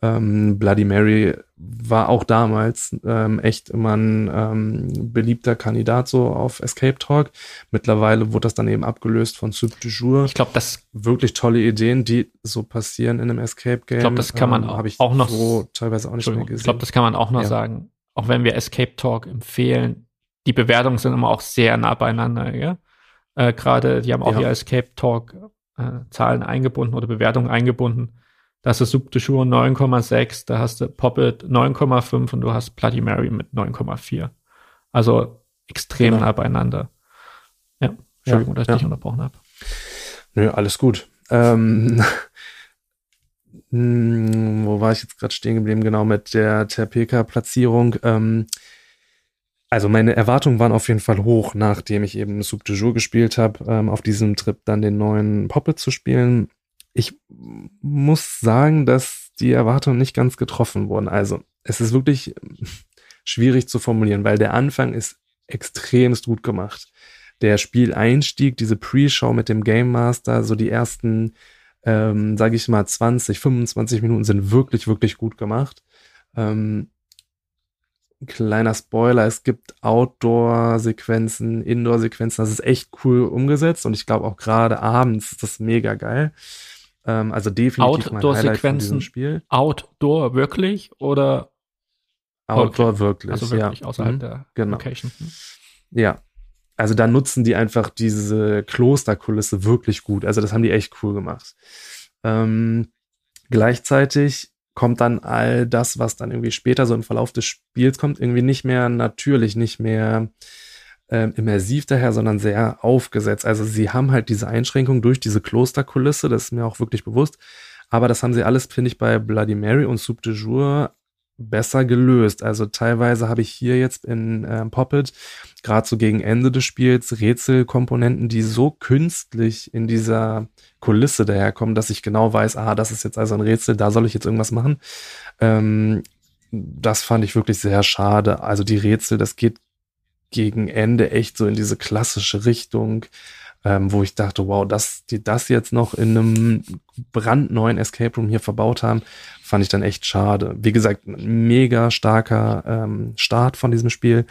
Ähm, Bloody Mary war auch damals ähm, echt immer ein ähm, beliebter Kandidat so auf Escape Talk. Mittlerweile wurde das dann eben abgelöst von Soup de Jour.
Ich glaube, das
wirklich tolle Ideen, die so passieren in einem Escape Game.
Ich glaube, das kann man ähm, auch,
ich
auch noch
so teilweise auch nicht mehr gesehen.
Ich glaube, das kann man auch noch ja. sagen. Auch wenn wir Escape Talk empfehlen, die Bewertungen sind immer auch sehr nah beieinander, ja. Äh, Gerade, die haben auch ja. ihr Escape Talk äh, Zahlen eingebunden oder Bewertungen eingebunden. Da hast du Subdeshur 9,6, da hast du Poppet 9,5 und du hast Bloody Mary mit 9,4. Also extrem genau. nah beieinander. Ja, Entschuldigung, ja, dass ich ja. dich unterbrochen habe.
Nö, alles gut. Ähm, *laughs* hm, wo war ich jetzt gerade stehen geblieben? Genau, mit der Terpeka-Platzierung. Ähm, also meine Erwartungen waren auf jeden Fall hoch, nachdem ich eben Soup de Jour gespielt habe, ähm, auf diesem Trip dann den neuen Poppet zu spielen. Ich muss sagen, dass die Erwartungen nicht ganz getroffen wurden. Also es ist wirklich schwierig zu formulieren, weil der Anfang ist extremst gut gemacht. Der Spieleinstieg, diese Pre-Show mit dem Game Master, so die ersten, ähm, sage ich mal, 20, 25 Minuten sind wirklich, wirklich gut gemacht. Ähm, kleiner Spoiler, es gibt Outdoor-Sequenzen, Indoor-Sequenzen, das ist echt cool umgesetzt und ich glaube auch gerade abends ist das mega geil. Ähm, also definitiv
Outdoor-Sequenzen, Spiel. Outdoor wirklich oder
Outdoor okay. wirklich,
also wirklich ja. außerhalb mhm. der
genau. Location. Mhm. Ja, also da nutzen die einfach diese Klosterkulisse wirklich gut. Also das haben die echt cool gemacht. Ähm, gleichzeitig kommt dann all das, was dann irgendwie später so im Verlauf des Spiels kommt, irgendwie nicht mehr natürlich, nicht mehr äh, immersiv daher, sondern sehr aufgesetzt. Also sie haben halt diese Einschränkung durch diese Klosterkulisse, das ist mir auch wirklich bewusst. Aber das haben sie alles, finde ich, bei Bloody Mary und Soup de Jour besser gelöst. Also teilweise habe ich hier jetzt in äh, Poppet gerade so gegen Ende des Spiels Rätselkomponenten, die so künstlich in dieser Kulisse daherkommen, dass ich genau weiß, ah, das ist jetzt also ein Rätsel, da soll ich jetzt irgendwas machen. Ähm, das fand ich wirklich sehr schade. Also die Rätsel, das geht gegen Ende echt so in diese klassische Richtung ähm, wo ich dachte, wow, dass die das jetzt noch in einem brandneuen Escape Room hier verbaut haben, fand ich dann echt schade. Wie gesagt, mega starker ähm, Start von diesem Spiel.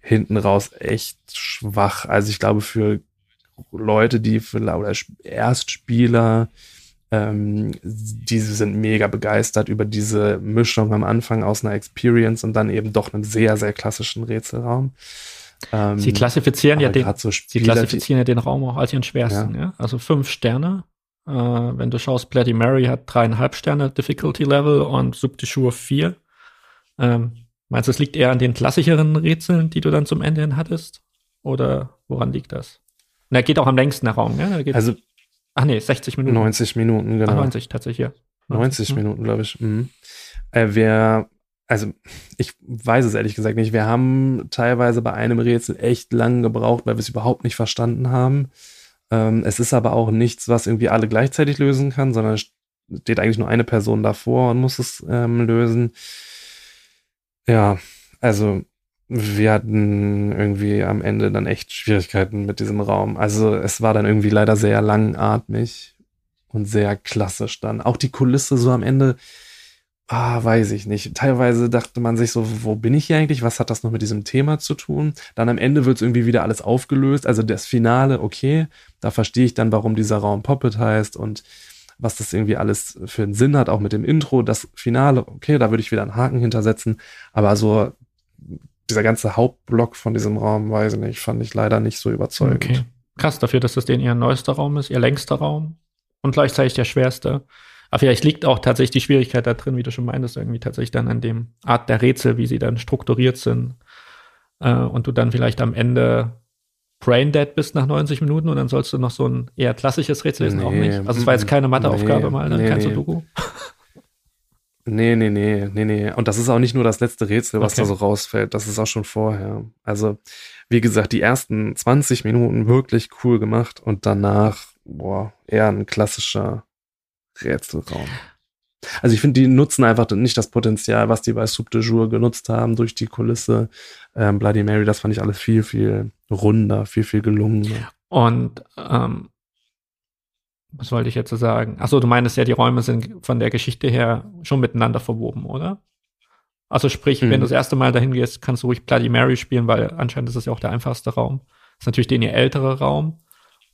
Hinten raus echt schwach. Also ich glaube, für Leute, die für oder Erstspieler, ähm, diese sind mega begeistert über diese Mischung am Anfang aus einer Experience und dann eben doch einem sehr, sehr klassischen Rätselraum.
Ähm, sie klassifizieren ja den, so sie klassifizieren ja den Raum auch als ihren schwersten, ja. ja? Also fünf Sterne. Äh, wenn du schaust, Bloody Mary hat dreieinhalb Sterne Difficulty Level und Sub de Jour vier. Ähm, meinst du, es liegt eher an den klassischeren Rätseln, die du dann zum Ende hin hattest? Oder woran liegt das? Er geht auch am längsten der Raum, ja?
also,
ach nee, 60 Minuten.
90 Minuten, genau. Ach,
90 tatsächlich, ja.
90, 90 Minuten, glaube ich. Mhm. Äh, wer also ich weiß es ehrlich gesagt nicht. Wir haben teilweise bei einem Rätsel echt lang gebraucht, weil wir es überhaupt nicht verstanden haben. Ähm, es ist aber auch nichts, was irgendwie alle gleichzeitig lösen kann, sondern steht eigentlich nur eine Person davor und muss es ähm, lösen. Ja, also wir hatten irgendwie am Ende dann echt Schwierigkeiten mit diesem Raum. Also es war dann irgendwie leider sehr langatmig und sehr klassisch dann. Auch die Kulisse so am Ende Ah, weiß ich nicht. Teilweise dachte man sich so, wo bin ich hier eigentlich? Was hat das noch mit diesem Thema zu tun? Dann am Ende wird es irgendwie wieder alles aufgelöst. Also das Finale, okay, da verstehe ich dann, warum dieser Raum Poppet heißt und was das irgendwie alles für einen Sinn hat, auch mit dem Intro. Das Finale, okay, da würde ich wieder einen Haken hintersetzen. Aber so dieser ganze Hauptblock von diesem Raum, weiß ich nicht, fand ich leider nicht so überzeugend. Okay.
Krass dafür, dass das den ihr neuester Raum ist, ihr längster Raum und gleichzeitig der schwerste. Aber vielleicht liegt auch tatsächlich die Schwierigkeit da drin, wie du schon meintest, irgendwie tatsächlich dann an dem Art der Rätsel, wie sie dann strukturiert sind. Äh, und du dann vielleicht am Ende braindead bist nach 90 Minuten und dann sollst du noch so ein eher klassisches Rätsel lesen, nee, auch nicht. Also es war jetzt keine Matheaufgabe nee, mal, dann ne? nee, kein nee. Sudoku.
Nee, nee, nee, nee, nee. Und das ist auch nicht nur das letzte Rätsel, was okay. da so rausfällt. Das ist auch schon vorher. Also, wie gesagt, die ersten 20 Minuten wirklich cool gemacht und danach, boah, eher ein klassischer Rätselraum. Also ich finde, die nutzen einfach nicht das Potenzial, was die bei Soup de Jour genutzt haben durch die Kulisse. Ähm, Bloody Mary, das fand ich alles viel, viel runder, viel, viel gelungener.
Und ähm, was wollte ich jetzt so sagen? Achso, du meinst ja, die Räume sind von der Geschichte her schon miteinander verwoben, oder? Also sprich, mhm. wenn du das erste Mal dahin gehst, kannst du ruhig Bloody Mary spielen, weil anscheinend ist es ja auch der einfachste Raum. Ist natürlich den ihr ältere Raum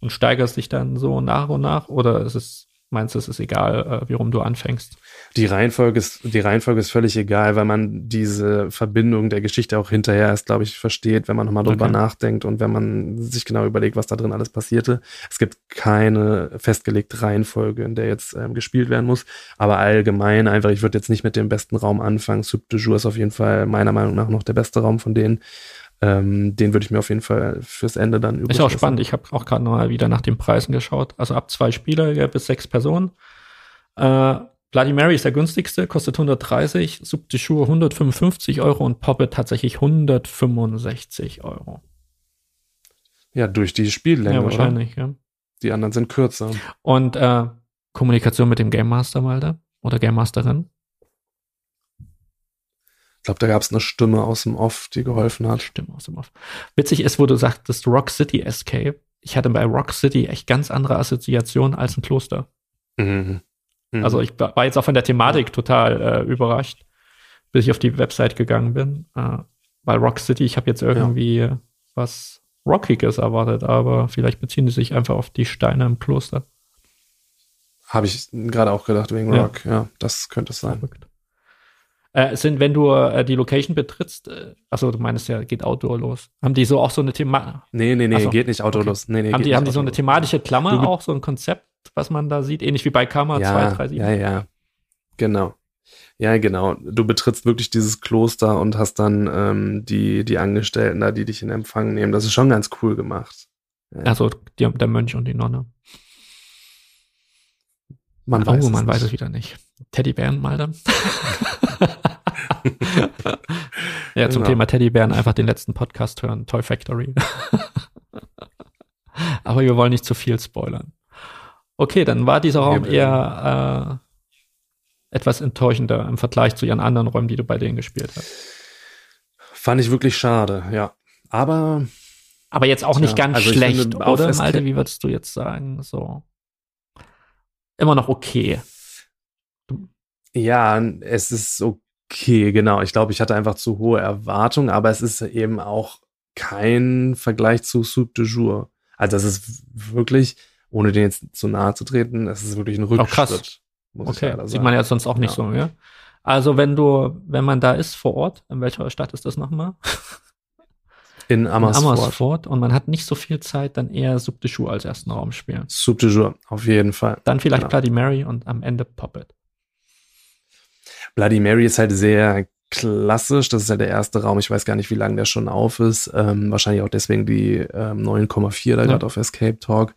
und steigerst dich dann so nach und nach oder ist es meinst du, es ist egal, äh, wie rum du anfängst?
Die Reihenfolge ist, die Reihenfolge ist völlig egal, weil man diese Verbindung der Geschichte auch hinterher erst, glaube ich, versteht, wenn man nochmal drüber okay. nachdenkt und wenn man sich genau überlegt, was da drin alles passierte. Es gibt keine festgelegte Reihenfolge, in der jetzt ähm, gespielt werden muss. Aber allgemein einfach, ich würde jetzt nicht mit dem besten Raum anfangen. Sub de Jour ist auf jeden Fall meiner Meinung nach noch der beste Raum von denen. Ähm, den würde ich mir auf jeden Fall fürs Ende dann
übrigens. Ist auch spannend. Ich habe auch gerade mal wieder nach den Preisen geschaut. Also ab zwei Spieler ja, bis sechs Personen. Äh, Bloody Mary ist der günstigste, kostet 130, Sub de Jour 155 Euro und Poppet tatsächlich 165 Euro.
Ja, durch die Spiellänge.
Ja, wahrscheinlich, oder? ja.
Die anderen sind kürzer.
Und äh, Kommunikation mit dem Game Master, Walter? Oder Game Masterin?
Ich glaube, da gab es eine Stimme aus dem Off, die geholfen hat.
Stimme aus dem Off. Witzig ist, wo du sagtest Rock City Escape. Ich hatte bei Rock City echt ganz andere Assoziationen als ein Kloster. Mhm. Mhm. Also ich war jetzt auch von der Thematik total äh, überrascht, bis ich auf die Website gegangen bin. Äh, weil Rock City, ich habe jetzt irgendwie ja. was Rockiges erwartet, aber vielleicht beziehen die sich einfach auf die Steine im Kloster.
Habe ich gerade auch gedacht, wegen Rock. Ja, ja das könnte es sein. Verrückt.
Äh, sind, wenn du äh, die Location betrittst, äh, achso, du meinst ja, geht Outdoor los. Haben die so auch so eine Thema?
Nee, nee, nee, achso. geht nicht Outdoor okay. los. Nee, nee,
haben die, haben die so eine thematische Klammer auch, so ein Konzept, was man da sieht, ähnlich wie bei Karma
ja, 237? Ja, ja, genau. Ja, genau. Du betrittst wirklich dieses Kloster und hast dann ähm, die, die Angestellten da, die dich in Empfang nehmen. Das ist schon ganz cool gemacht.
Ja. Also die, der Mönch und die Nonne.
Man oh, weiß
man weiß es wieder nicht. Teddybären mal dann. *laughs* ja, zum genau. Thema Teddybären einfach den letzten Podcast hören, Toy Factory. *laughs* Aber wir wollen nicht zu viel spoilern. Okay, dann war dieser Raum eher äh, etwas enttäuschender im Vergleich zu ihren anderen Räumen, die du bei denen gespielt hast.
Fand ich wirklich schade, ja. Aber.
Aber jetzt auch nicht ja, ganz also schlecht, finde, oder? Malte, wie würdest du jetzt sagen? So. Immer noch okay.
Ja, es ist okay, genau. Ich glaube, ich hatte einfach zu hohe Erwartungen, aber es ist eben auch kein Vergleich zu Soup de Jour. Also es ist wirklich, ohne den jetzt zu nahe zu treten, es ist wirklich ein Rückschritt. Oh, krass.
okay, sieht man ja sonst auch nicht ja. so, ja? Also wenn du, wenn man da ist vor Ort, in welcher Stadt ist das nochmal? *laughs*
In Amersfoort. In Amersfoort
und man hat nicht so viel Zeit, dann eher Soup de Jour als ersten Raum spielen.
Soup de Jour, auf jeden Fall.
Dann vielleicht genau. Bloody Mary und am Ende Poppet.
Bloody Mary ist halt sehr klassisch. Das ist ja der erste Raum. Ich weiß gar nicht, wie lange der schon auf ist. Ähm, wahrscheinlich auch deswegen die ähm, 9,4 da ja. gerade auf Escape Talk.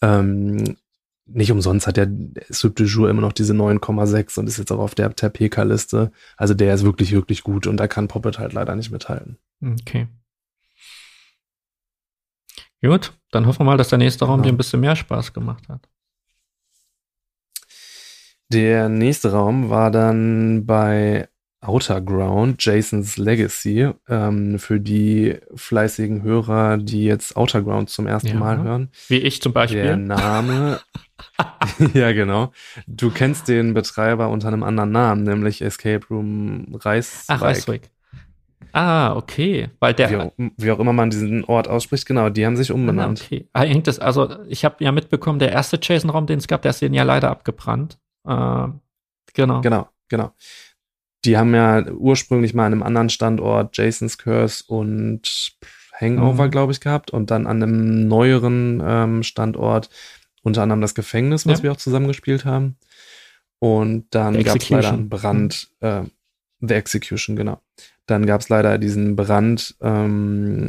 Ähm, nicht umsonst hat der Sub de Jour immer noch diese 9,6 und ist jetzt auch auf der Tapeka-Liste. Also der ist wirklich, wirklich gut und da kann Poppet halt leider nicht mithalten.
Okay. Gut, dann hoffen wir mal, dass der nächste Raum genau. dir ein bisschen mehr Spaß gemacht hat.
Der nächste Raum war dann bei, Outer Ground, Jason's Legacy, ähm, für die fleißigen Hörer, die jetzt Outer Ground zum ersten
Ja.
Mal hören.
Wie ich zum Beispiel.
Der Name, *laughs* ja genau. Du kennst den Betreiber unter einem anderen Namen, nämlich Escape Room Reiswijk.
Ach, Reiswick. Ah, okay. Weil der.
Wie auch, wie auch immer man diesen Ort ausspricht, genau, die haben sich
Ah,
umbenannt.
okay. Ah, hängt das, also ich habe ja mitbekommen, der erste Jason-Raum, den es gab, der ist denen ja leider abgebrannt. Äh, genau.
Genau, genau. Die haben ja ursprünglich mal an einem anderen Standort Jason's Curse und Hangover,
Mhm.
glaube ich, gehabt und dann an einem neueren ähm, Standort unter anderem das Gefängnis, was
Ja.
wir auch zusammengespielt haben. Und dann gab es leider einen Brand, äh, The Execution, genau. Dann gab es leider diesen Brand, ähm,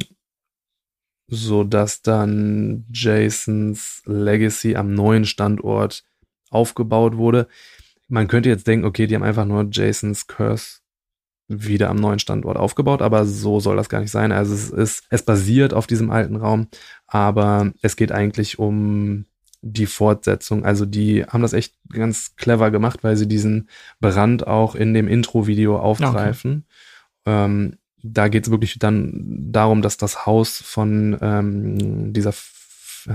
so dass dann Jasons Legacy am neuen Standort aufgebaut wurde. Man könnte jetzt denken, okay, die haben einfach nur Jasons Curse wieder am neuen Standort aufgebaut, aber so soll das gar nicht sein. Also es ist, es basiert auf diesem alten Raum, aber es geht eigentlich um die Fortsetzung. Also die haben das echt ganz clever gemacht, weil sie diesen Brand auch in dem Intro-Video aufgreifen. Ähm, da geht es wirklich dann darum, dass das Haus von ähm, dieser,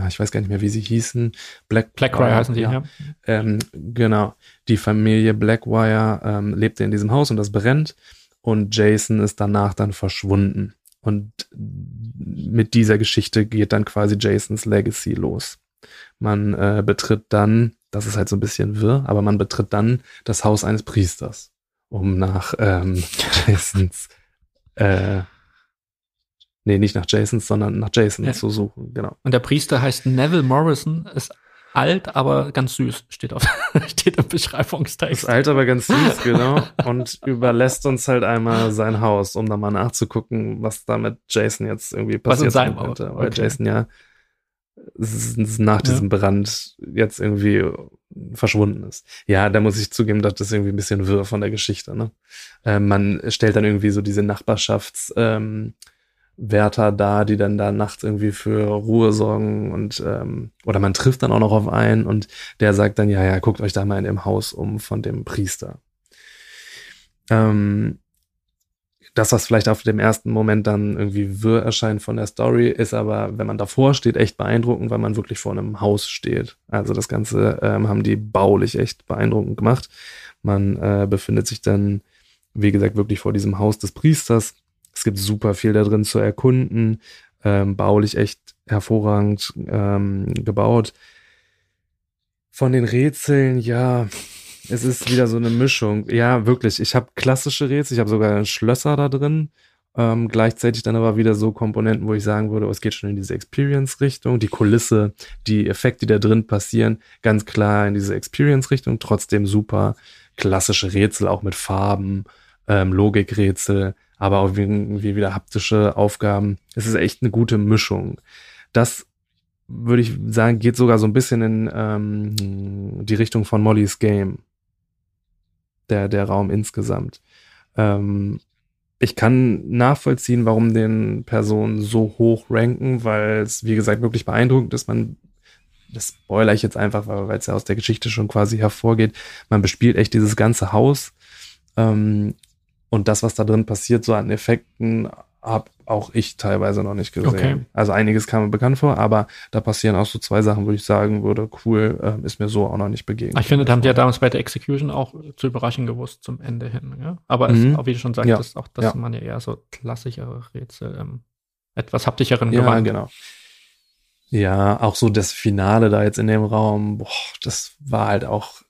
ich weiß gar nicht mehr, wie sie hießen, Black
Blackbriar heißen die,
ja.
ja.
Ähm, genau. Die Familie Blackwire ähm, lebte in diesem Haus und das brennt. Und Jason ist danach dann verschwunden. Und mit dieser Geschichte geht dann quasi Jasons Legacy los. Man äh, betritt dann, das ist halt so ein bisschen wirr, aber man betritt dann das Haus eines Priesters, um nach ähm, *laughs* Jasons, äh, nee, nicht nach Jasons, sondern nach Jason
Ja.
zu suchen, genau.
Und der Priester heißt Neville Morrison, ist alt, aber ganz süß, steht auf, *laughs* steht im Beschreibungstext.
Ist alt, aber ganz süß, genau. Und überlässt uns halt einmal sein Haus, um da mal nachzugucken, was da mit Jason jetzt irgendwie
Was in
passiert sein
seinem Haus,
könnte. Weil
okay.
Jason ja nach
Ja.
diesem Brand jetzt irgendwie verschwunden ist. Ja, da muss ich zugeben, dass das irgendwie ein bisschen wirr von der Geschichte. Ne? Äh, man stellt dann irgendwie so diese Nachbarschafts... Ähm, Wärter da, die dann da nachts irgendwie für Ruhe sorgen und ähm, oder man trifft dann auch noch auf einen und der sagt dann, ja, ja, guckt euch da mal in dem Haus um von dem Priester. Ähm, das, was vielleicht auf dem ersten Moment dann irgendwie wirr erscheint von der Story, ist aber, wenn man davor steht, echt beeindruckend, weil man wirklich vor einem Haus steht. Also das Ganze ähm, haben die baulich echt beeindruckend gemacht. Man äh, befindet sich dann, wie gesagt, wirklich vor diesem Haus des Priesters. Es gibt super viel da drin zu erkunden, ähm, baulich echt hervorragend ähm, gebaut. Von den Rätseln, ja, es ist wieder so eine Mischung. Ja, wirklich. Ich habe klassische Rätsel, ich habe sogar Schlösser da drin. Ähm, gleichzeitig dann aber wieder so Komponenten, wo ich sagen würde, oh, es geht schon in diese Experience-Richtung. Die Kulisse, die Effekte, die da drin passieren, ganz klar in diese Experience-Richtung. Trotzdem super klassische Rätsel, auch mit Farben, ähm, Logikrätsel, aber auch irgendwie wieder haptische Aufgaben. Es ist echt eine gute Mischung. Das würde ich sagen, geht sogar so ein bisschen in ähm, die Richtung von Molly's Game. Der, der Raum insgesamt. Ähm, ich kann nachvollziehen, warum den Personen so hoch ranken, weil es, wie gesagt, wirklich beeindruckend ist. Man, das spoiler ich jetzt einfach, weil es ja aus der Geschichte schon quasi hervorgeht. Man bespielt echt dieses ganze Haus. Ähm, und das, was da drin passiert, so an Effekten, habe auch ich teilweise noch nicht gesehen.
Okay.
Also einiges kam mir bekannt vor, aber da passieren auch so zwei Sachen, wo ich sagen würde, cool, ähm, ist mir so auch noch nicht begegnet.
Ich finde, da haben die ja damals bei der Execution auch zu überraschen gewusst zum Ende hin. Ja? Aber es,
Mhm.
auch wie du schon sagtest, auch das
Ja.
man ja eher so klassischere Rätsel, ähm, etwas haptischeren
Ja,
Gewand.
genau. Ja, auch so das Finale da jetzt in dem Raum, boah, das war halt auch,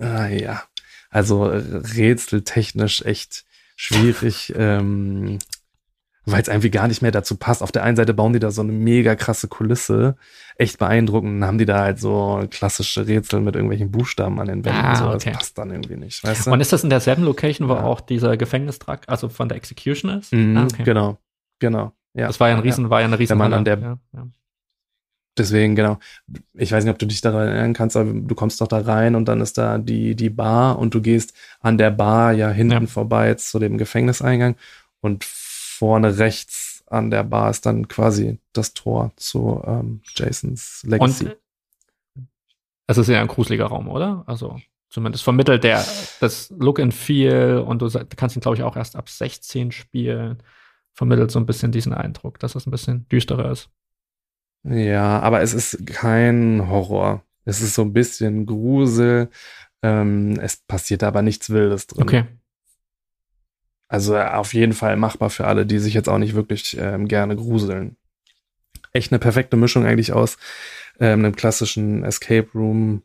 äh, ja, also rätseltechnisch echt schwierig, ähm, weil es irgendwie gar nicht mehr dazu passt. Auf der einen Seite bauen die da so eine mega krasse Kulisse, echt beeindruckend, dann haben die da halt so klassische Rätsel mit irgendwelchen Buchstaben an den Wänden.
Ah,
so,
okay.
Das passt dann irgendwie nicht, weißt du?
Und ist das in derselben Location, wo
Ja.
auch dieser Gefängnistrakt, also von der Execution ist?
Mhm,
Ah, okay.
Genau, genau. Ja.
Das war ja ein
Ja.
riesen, war ja eine riesen
Wenn man an der-
ja, ja.
Deswegen, genau. Ich weiß nicht, ob du dich daran erinnern kannst, aber du kommst doch da rein und dann ist da die, die Bar und du gehst an der Bar ja hinten
Ja.
vorbei zu dem Gefängniseingang und vorne rechts an der Bar ist dann quasi das Tor zu ähm, Jasons Legacy.
Und es ist ja ein gruseliger Raum, oder? Also Zumindest vermittelt der das Look and Feel und du kannst ihn, glaube ich, auch erst ab 16 spielen. Vermittelt so ein bisschen diesen Eindruck, dass es ein bisschen düsterer ist.
Ja, aber es ist kein Horror. Es ist so ein bisschen Grusel. Ähm, es passiert aber nichts Wildes drin.
Okay.
Also auf jeden Fall machbar für alle, die sich jetzt auch nicht wirklich ähm, gerne gruseln. Echt eine perfekte Mischung eigentlich aus ähm, einem klassischen Escape Room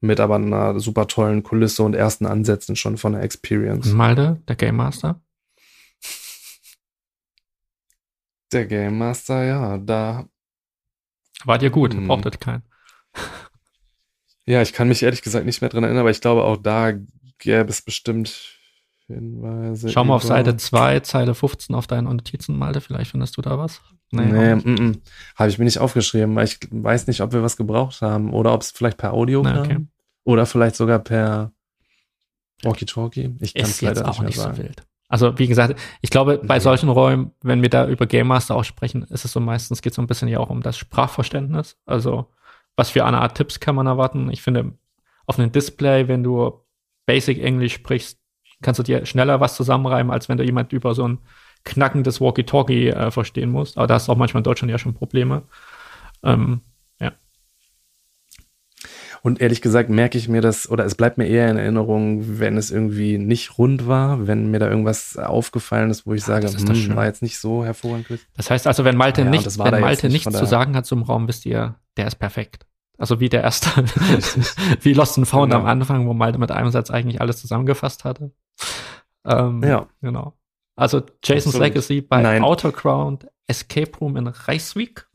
mit aber einer super tollen Kulisse und ersten Ansätzen schon von der Experience.
Malde, der Game Master?
Der Game Master, ja, da.
Wart ihr gut,
Hm.
brauchtet keinen. *laughs*
Ja, ich kann mich ehrlich gesagt nicht mehr dran erinnern, aber ich glaube auch da gäbe es bestimmt Hinweise.
Schau mal auf Seite 2, Zeile 15 auf deinen Notizen, Malte, vielleicht findest du da was.
Nee,
nicht.
mm, mm. habe ich mir nicht aufgeschrieben, weil ich weiß nicht, ob wir was gebraucht haben oder ob es vielleicht per Audio
Na, okay.
oder vielleicht sogar per Walkie-Talkie. Ich kann es
ist jetzt
leider
auch
nicht mehr
nicht so
sagen.
wild. Also, wie gesagt, ich glaube, bei solchen Räumen, wenn wir da über Game Master auch sprechen, ist es so meistens geht so ein bisschen ja auch um das Sprachverständnis. Also, was für eine Art Tipps kann man erwarten? Ich finde, auf einem Display, wenn du Basic Englisch sprichst, kannst du dir schneller was zusammenreimen, als wenn du jemand über so ein knackendes Walkie-Talkie äh, verstehen musst. Aber da hast du auch manchmal in Deutschland ja schon Probleme. Ähm,
Und ehrlich gesagt merke ich mir das, oder es bleibt mir eher in Erinnerung, wenn es irgendwie nicht rund war, wenn mir da irgendwas aufgefallen ist, wo ich sage,
das das
hm, war jetzt nicht so hervorragend.
Das heißt also, wenn Malte
Ja,
nicht, wenn Malte
nicht,
nichts zu sagen hat zum Raum, wisst ihr, der ist perfekt. Also wie der erste, *laughs* *laughs* wie Lost and Found
Genau.
am Anfang, wo Malte mit einem Satz eigentlich alles zusammengefasst hatte. Ähm,
Ja.
Genau. Also Jason's
Absolut.
Legacy bei
Nein.
Outer Ground, Escape Room in Reiswijk.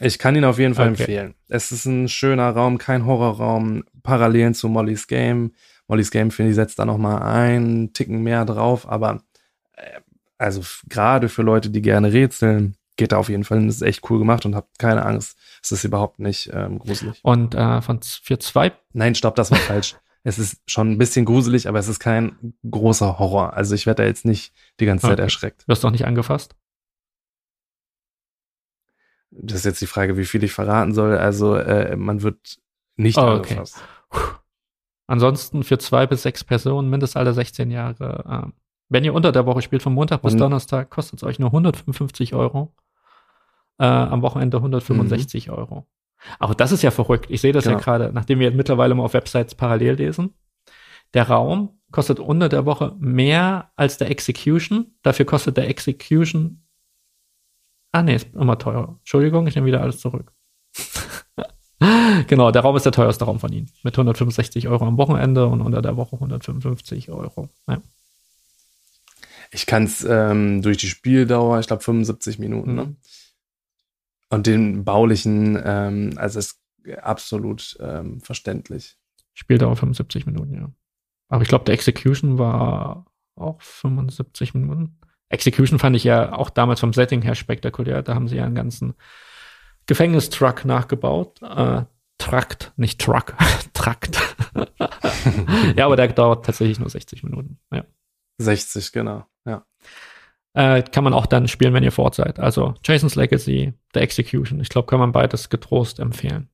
Ich kann ihn auf jeden Fall
Okay.
empfehlen. Es ist ein schöner Raum, kein Horrorraum, Parallelen zu Molly's Game. Molly's Game, finde ich, setzt da noch mal einen Ticken mehr drauf, aber äh, also gerade für Leute, die gerne rätseln, geht da auf jeden Fall hin. Das ist echt cool gemacht und habt keine Angst. Es ist überhaupt nicht ähm, gruselig.
Und äh, von, für zwei,
Nein, stopp, das war falsch. *laughs* Es ist schon ein bisschen gruselig, aber es ist kein großer Horror. Also ich werde da jetzt nicht die ganze Zeit
Okay.
erschreckt.
wirst du auch nicht angefasst.
Das ist jetzt die Frage, wie viel ich verraten soll. Also äh, man wird nicht
Oh, okay. Ansonsten für zwei bis sechs Personen, Mindestalter 16 Jahre. Ähm, wenn ihr unter der Woche spielt, von Montag bis
Und-
Donnerstag, kostet es euch nur 155 Euro. Äh, am Wochenende 165 Euro. Aber das ist ja verrückt. Ich sehe das ja
Genau.
gerade, nachdem wir mittlerweile mal auf Websites parallel lesen. Der Raum kostet unter der Woche mehr als der Execution. Dafür kostet der Execution. Ah, nee, ist immer teurer. Entschuldigung, ich nehme wieder alles zurück. *laughs* genau, der Raum ist der teuerste Raum von ihnen. Mit 165 Euro am Wochenende und unter der Woche 155 Euro. Ja.
Ich kann es ähm, durch die Spieldauer, ich glaube 75 Minuten,
Mhm.
ne? Und den baulichen, ähm, also es ist absolut ähm, verständlich.
Spieldauer 75 Minuten, ja. Aber ich glaube, der Execution war auch 75 Minuten. Execution fand ich ja auch damals vom Setting her spektakulär. Da haben sie ja einen ganzen Gefängnistruck nachgebaut. Äh, Trakt, nicht Truck, *laughs* Trakt. *laughs* ja, aber der dauert tatsächlich nur 60 Minuten. Ja.
60, genau. Ja.
Äh, kann man auch dann spielen, wenn ihr vor Ort seid. Also Jason's Legacy, The Execution. Ich glaube, kann man beides getrost empfehlen.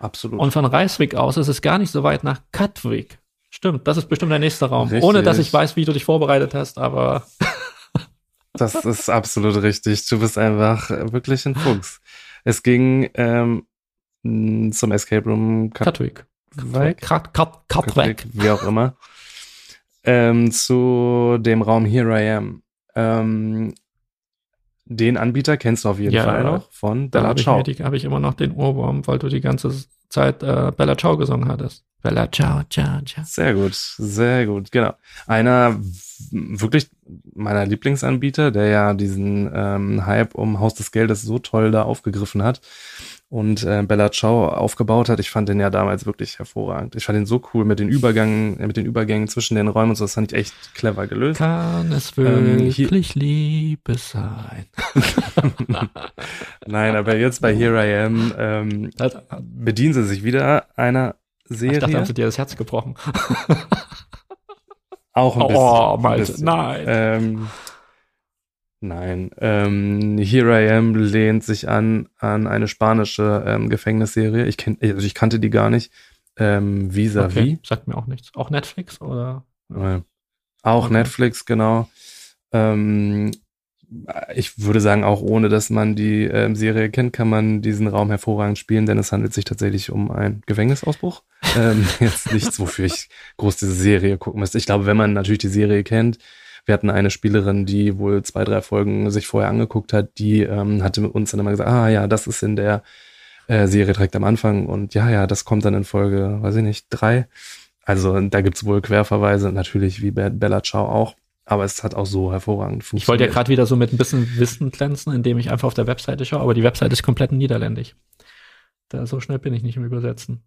Absolut.
Und von Reiswijk aus ist es gar nicht so weit nach Katwijk. Stimmt, das ist bestimmt der nächste Raum.
Richtig.
Ohne dass ich weiß, wie du dich vorbereitet hast, aber *laughs*
Das ist absolut richtig. Du bist einfach äh, wirklich ein Fuchs. Es ging ähm, zum Escape Room
Katwijk.
Katwijk,
Kat, Kat, Katwijk.
wie auch immer, ähm, zu dem Raum Here I Am. Ähm, den Anbieter kennst du auf jeden
Ja,
Fall noch von
habe ich,
Ciao.
mir die- hab ich immer noch den Ohrwurm, weil du die ganze Zeit äh, Bella Ciao gesungen hattest. Bella Ciao, Ciao, Ciao.
Sehr gut, sehr gut, genau. Einer wirklich meiner Lieblingsanbieter, der ja diesen ähm, Hype um Haus des Geldes so toll da aufgegriffen hat und äh, Bella Ciao aufgebaut hat. Ich fand den ja damals wirklich hervorragend. Ich fand den so cool mit den Übergängen, mit den Übergängen zwischen den Räumen und so. Das fand ich echt clever gelöst.
Kann es
Ähm,
wirklich Liebe sein? *laughs*
Nein, aber jetzt bei Here I Am ähm, bedienen sie sich wieder einer
Ich
Serie.
dachte, haben sie dir das Herz gebrochen. *laughs*
auch ein bisschen.
Oh, Malte,
bisschen.
nein.
Ähm, Nein, ähm, Here I Am lehnt sich an an eine spanische ähm, Gefängnisserie. Ich kenn, also ich kannte die gar nicht. Ähm, Vis-a-vis. Okay,
sagt mir auch nichts. Auch Netflix oder?
Auch okay. Netflix, genau. Ähm, ich würde sagen, auch ohne dass man die ähm, Serie kennt, kann man diesen Raum hervorragend spielen, denn es handelt sich tatsächlich um einen Gefängnisausbruch. *laughs* ähm, jetzt nichts, wofür ich groß diese Serie gucken müsste. Ich glaube, wenn man natürlich die Serie kennt, wir hatten eine Spielerin, die wohl zwei, drei Folgen sich vorher angeguckt hat, die ähm, hatte mit uns dann immer gesagt, ah ja, das ist in der äh, Serie direkt am Anfang und ja, ja, das kommt dann in Folge, weiß ich nicht, drei. Also da gibt's wohl Querverweise, natürlich wie bei Bella Ciao auch. Aber es hat auch so hervorragend
funktioniert. Ich wollte ja gerade wieder so mit ein bisschen Wissen glänzen, indem ich einfach auf der Webseite schaue, aber die Webseite ist komplett niederländisch. Da so schnell bin ich nicht im Übersetzen.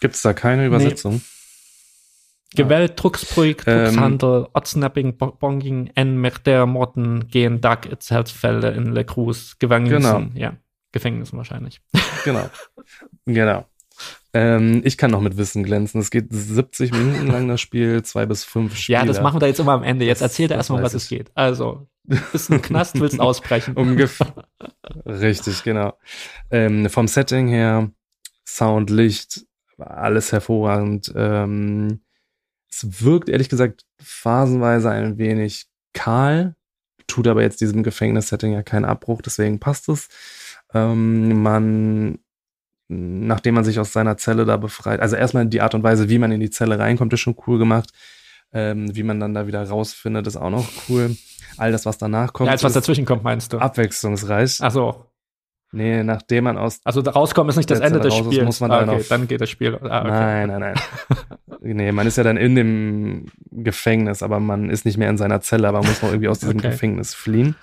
Gibt's da keine Übersetzung? Nee.
Gewalt, Drucksprojekt, Druckshandel, ähm, Otsnapping, Bonging, en Merder, Morten, gehen Duck, Etzelsfälle in Le Cruz, Gefängnissen, genau. ja, Gefängnissen wahrscheinlich.
Genau, genau. Ähm, ich kann noch mit Wissen glänzen. Es geht 70 Minuten lang das Spiel, zwei bis fünf Spiele.
Ja, das machen wir da jetzt immer am Ende. Jetzt erzählt er erstmal, was ich. es geht. Also, bist ein Knast, willst ausbrechen. *laughs*
Ungefähr. Richtig, genau. Ähm, vom Setting her, Sound, Licht, alles hervorragend. Ähm, es wirkt ehrlich gesagt phasenweise ein wenig kahl, tut aber jetzt diesem Gefängnissetting ja keinen Abbruch, deswegen passt es. Ähm, man, nachdem man sich aus seiner Zelle da befreit, also erstmal die Art und Weise, wie man in die Zelle reinkommt, ist schon cool gemacht. Ähm, wie man dann da wieder rausfindet, ist auch noch cool. All das, was danach kommt. Ja,
alles, was dazwischen kommt, meinst du?
Abwechslungsreich.
Ach so.
Nee, nachdem man aus.
Also rauskommen ist nicht das Ende des Spiels.
Muss man ah,
okay, dann geht das Spiel.
Ah, okay. Nein, nein, nein. *laughs* nee, man ist ja dann in dem Gefängnis, aber man ist nicht mehr in seiner Zelle, aber muss noch irgendwie aus diesem okay. Gefängnis fliehen.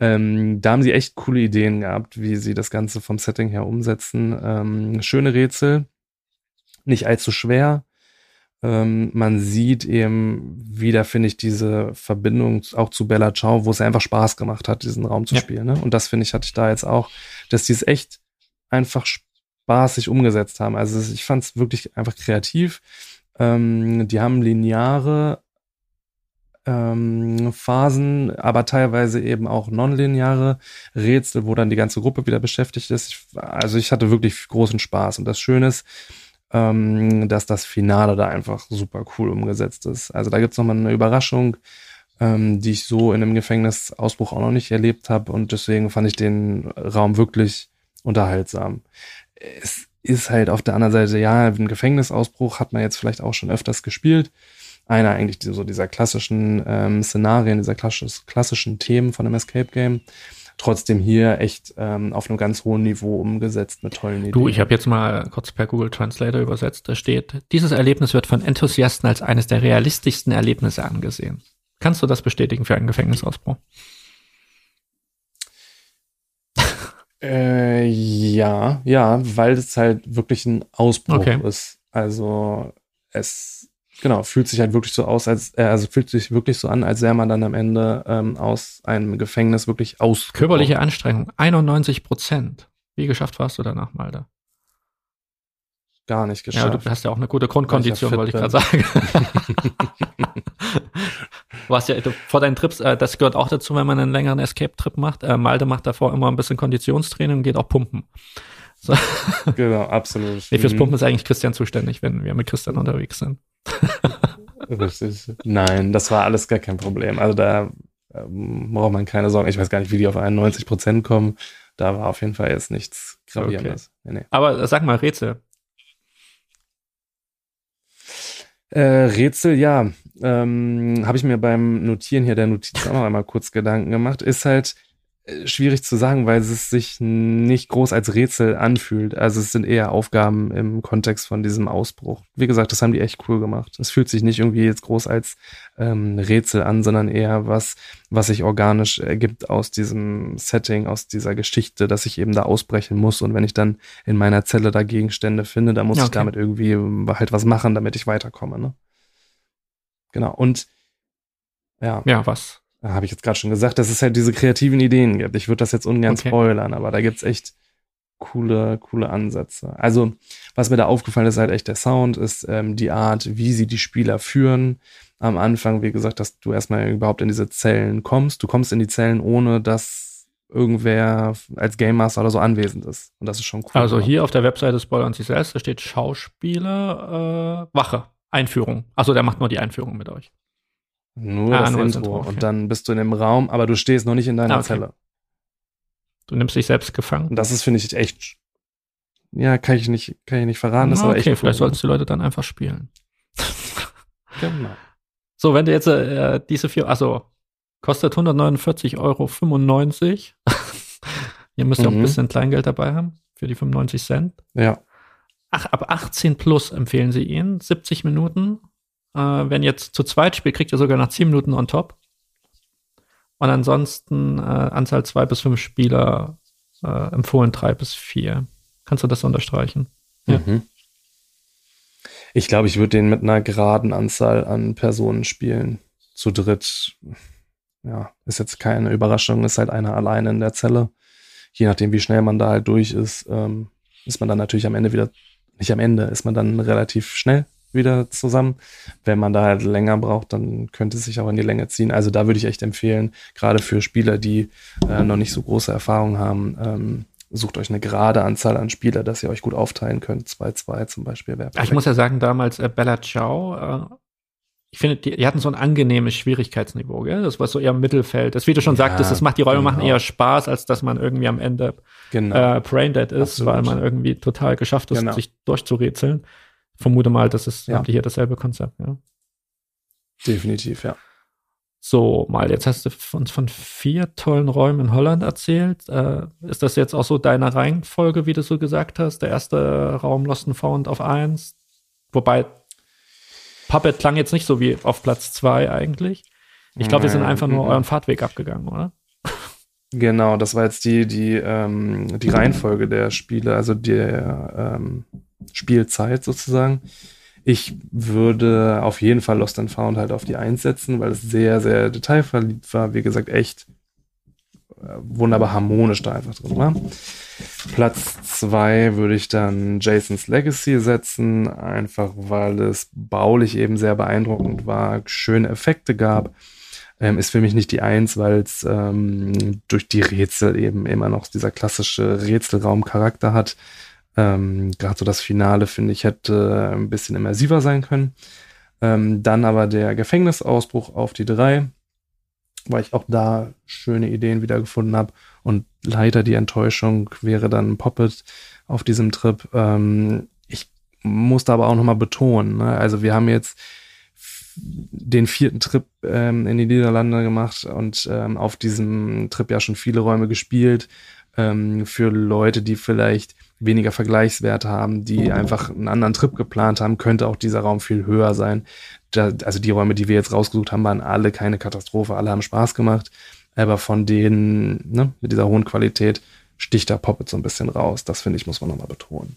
Ähm, da haben sie echt coole Ideen gehabt, wie sie das Ganze vom Setting her umsetzen. Ähm, schöne Rätsel, nicht allzu schwer. Ähm, man sieht eben wieder, finde ich, diese Verbindung auch zu Bella Ciao, wo es einfach Spaß gemacht hat, diesen Raum zu ja. spielen. Ne? Und das, finde ich, hatte ich da jetzt auch, dass die es echt einfach spaßig umgesetzt haben. Also ich fand es wirklich einfach kreativ. Ähm, die haben lineare ähm, Phasen, aber teilweise eben auch nonlineare Rätsel, wo dann die ganze Gruppe wieder beschäftigt ist. Ich, also ich hatte wirklich großen Spaß. Und das Schöne ist, ähm, dass das Finale da einfach super cool umgesetzt ist. Also da gibt's noch mal eine Überraschung, ähm, die ich so in einem Gefängnisausbruch auch noch nicht erlebt habe und deswegen fand ich den Raum wirklich unterhaltsam. Es ist halt auf der anderen Seite, ja, ein Gefängnisausbruch hat man jetzt vielleicht auch schon öfters gespielt. Einer eigentlich so dieser klassischen ähm, Szenarien, dieser klassischen Themen von einem Escape Game trotzdem hier echt ähm, auf einem ganz hohen Niveau umgesetzt mit tollen Ideen.
Du, ich habe jetzt mal kurz per Google Translator übersetzt. Da steht, dieses Erlebnis wird von Enthusiasten als eines der realistischsten Erlebnisse angesehen. Kannst du das bestätigen für einen Gefängnisausbruch? *laughs*
äh, ja, ja, weil es halt wirklich ein Ausbruch okay. ist. Also es Genau, fühlt sich halt wirklich so aus, als äh, also fühlt sich wirklich so an, als sähe man dann am Ende ähm, aus einem Gefängnis wirklich aus.
Körperliche Anstrengung, 91 Prozent. Wie geschafft warst du danach, Malda?
Gar nicht geschafft.
Ja, du hast ja auch eine gute Grundkondition, wollte ich gerade sagen. *laughs* hast ja vor deinen Trips, äh, das gehört auch dazu, wenn man einen längeren Escape-Trip macht. Äh, Malte macht davor immer ein bisschen Konditionstraining und geht auch pumpen.
So. Genau, absolut.
Nee, fürs mhm. Pumpen ist eigentlich Christian zuständig, wenn wir mit Christian unterwegs sind. *laughs*
Richtig. Nein, das war alles gar kein Problem. Also da ähm, braucht man keine Sorgen. Ich weiß gar nicht, wie die auf 91 Prozent kommen. Da war auf jeden Fall jetzt nichts Gravierendes.
Okay. Nee, nee. Aber sag mal, Rätsel.
Äh, Rätsel, ja. Ähm, Habe ich mir beim Notieren hier der Notiz auch noch einmal kurz Gedanken gemacht. Ist halt, schwierig zu sagen, weil es sich nicht groß als Rätsel anfühlt. Also es sind eher Aufgaben im Kontext von diesem Ausbruch. Wie gesagt, das haben die echt cool gemacht. Es fühlt sich nicht irgendwie jetzt groß als ähm, Rätsel an, sondern eher was, was sich organisch ergibt aus diesem Setting, aus dieser Geschichte, dass ich eben da ausbrechen muss. Und wenn ich dann in meiner Zelle da Gegenstände finde, dann muss okay. ich damit irgendwie ähm, halt was machen, damit ich weiterkomme. Ne? Genau. Und ja.
Ja, was?
Habe ich jetzt gerade schon gesagt, dass es halt diese kreativen Ideen gibt. Ich würde das jetzt ungern okay. spoilern, aber da gibt's echt coole, coole Ansätze. Also, was mir da aufgefallen ist, halt echt der Sound, ist ähm, die Art, wie sie die Spieler führen. Am Anfang, wie gesagt, dass du erstmal überhaupt in diese Zellen kommst. Du kommst in die Zellen, ohne dass irgendwer als Game Master oder so anwesend ist. Und das ist schon cool.
Also hier auf der Webseite Spoiler und sich selbst, da steht Schauspieler, äh, Wache, Einführung. Also der macht nur die Einführung mit euch.
Nur ah, das nur Intro. Intro okay. Und dann bist du in dem Raum, aber du stehst noch nicht in deiner ah, okay. Zelle.
Du nimmst dich selbst gefangen.
Und das ist, finde ich, echt. Ja, kann ich nicht, kann ich nicht verraten. Das
okay,
aber echt
vielleicht cool. sollten die Leute dann einfach spielen. *laughs* genau. So, wenn du jetzt äh, diese vier, also kostet 149,95 Euro. *laughs* Ihr müsst ja mhm. auch ein bisschen Kleingeld dabei haben für die 95 Cent.
Ja.
Ach, ab 18 plus empfehlen sie ihn. 70 Minuten. Äh, wenn jetzt zu zweit spielt, kriegt ihr sogar nach 10 Minuten on top. Und ansonsten äh, Anzahl zwei bis fünf Spieler äh, empfohlen drei bis vier. Kannst du das unterstreichen?
Ja. Mhm. Ich glaube, ich würde den mit einer geraden Anzahl an Personen spielen. Zu dritt, ja, ist jetzt keine Überraschung, ist halt einer alleine in der Zelle. Je nachdem, wie schnell man da halt durch ist, ähm, ist man dann natürlich am Ende wieder, nicht am Ende, ist man dann relativ schnell wieder zusammen. Wenn man da halt länger braucht, dann könnte es sich auch in die Länge ziehen. Also da würde ich echt empfehlen, gerade für Spieler, die äh, noch nicht so große Erfahrung haben, ähm, sucht euch eine gerade Anzahl an Spieler, dass ihr euch gut aufteilen könnt. 2-2 zum Beispiel wäre
Ich muss ja sagen, damals äh, Bella Ciao, äh, ich finde, die, die, hatten so ein angenehmes Schwierigkeitsniveau, gell? Das war so eher im Mittelfeld. Das, wie du schon ja, sagtest, das macht die Räume genau. machen eher Spaß, als dass man irgendwie am Ende genau. äh, Braindead ist, Absolut. weil man irgendwie total geschafft ist, genau. sich durchzurätseln vermute mal, das ist, ja. hier dasselbe Konzept, ja.
Definitiv, ja.
So, mal, jetzt hast du uns von vier tollen Räumen in Holland erzählt. Äh, ist das jetzt auch so deine Reihenfolge, wie du so gesagt hast? Der erste Raum Lost and Found auf eins, wobei Puppet klang jetzt nicht so wie auf Platz zwei eigentlich. Ich glaube, wir sind einfach nur euren Fahrtweg abgegangen, oder?
Genau, das war jetzt die, die, ähm, die Reihenfolge der Spiele, also der ähm, Spielzeit sozusagen. Ich würde auf jeden Fall Lost and Found halt auf die Eins setzen, weil es sehr, sehr detailverliebt war. Wie gesagt, echt äh, wunderbar harmonisch da einfach drin war. Platz zwei würde ich dann Jason's Legacy setzen, einfach weil es baulich eben sehr beeindruckend war, schöne Effekte gab. Ähm, ist für mich nicht die Eins, weil es ähm, durch die Rätsel eben immer noch dieser klassische Rätselraum-Charakter hat. Ähm, Gerade so das Finale, finde ich, hätte ein bisschen immersiver sein können. Ähm, dann aber der Gefängnisausbruch auf die drei, weil ich auch da schöne Ideen wiedergefunden habe. Und leider die Enttäuschung wäre dann Poppet auf diesem Trip. Ähm, ich muss da aber auch nochmal betonen, ne? also wir haben jetzt den vierten Trip ähm, in die Niederlande gemacht und ähm, auf diesem Trip ja schon viele Räume gespielt. Ähm, für Leute, die vielleicht weniger Vergleichswerte haben, die einfach einen anderen Trip geplant haben, könnte auch dieser Raum viel höher sein. Da, also die Räume, die wir jetzt rausgesucht haben, waren alle keine Katastrophe, alle haben Spaß gemacht. Aber von denen, ne, mit dieser hohen Qualität, sticht da Poppet so ein bisschen raus. Das finde ich, muss man nochmal betonen.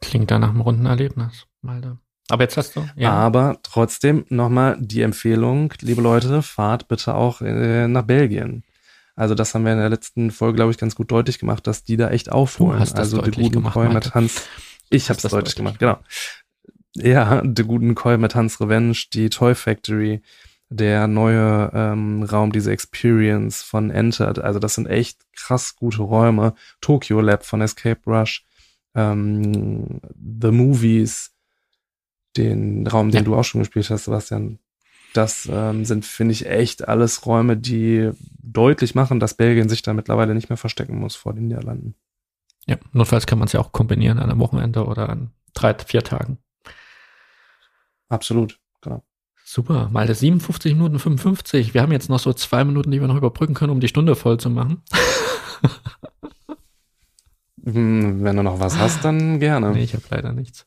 Klingt da nach einem runden Erlebnis, Malde. Aber jetzt hast du.
Ja. Aber trotzdem nochmal die Empfehlung, liebe Leute, fahrt bitte auch äh, nach Belgien. Also das haben wir in der letzten Folge, glaube ich, ganz gut deutlich gemacht, dass die da echt aufholen. also die guten gemacht, Koi mit Hans. Ich habe es deutlich, deutlich gemacht, genau. Ja, die guten Koi mit Hans Revenge, die Toy Factory, der neue ähm, Raum, diese Experience von Entered. Also das sind echt krass gute Räume. Tokyo Lab von Escape Rush, ähm, The Movies, den Raum, den ja. du auch schon gespielt hast, Sebastian. Das ähm, sind, finde ich, echt alles Räume, die deutlich machen, dass Belgien sich da mittlerweile nicht mehr verstecken muss vor den Niederlanden.
Ja, notfalls kann man es ja auch kombinieren an einem Wochenende oder an drei, vier Tagen.
Absolut, genau.
Super, mal 57 Minuten 55. Wir haben jetzt noch so zwei Minuten, die wir noch überbrücken können, um die Stunde voll zu machen.
Hm, wenn du noch was hast, dann gerne.
Nee, ich habe leider nichts.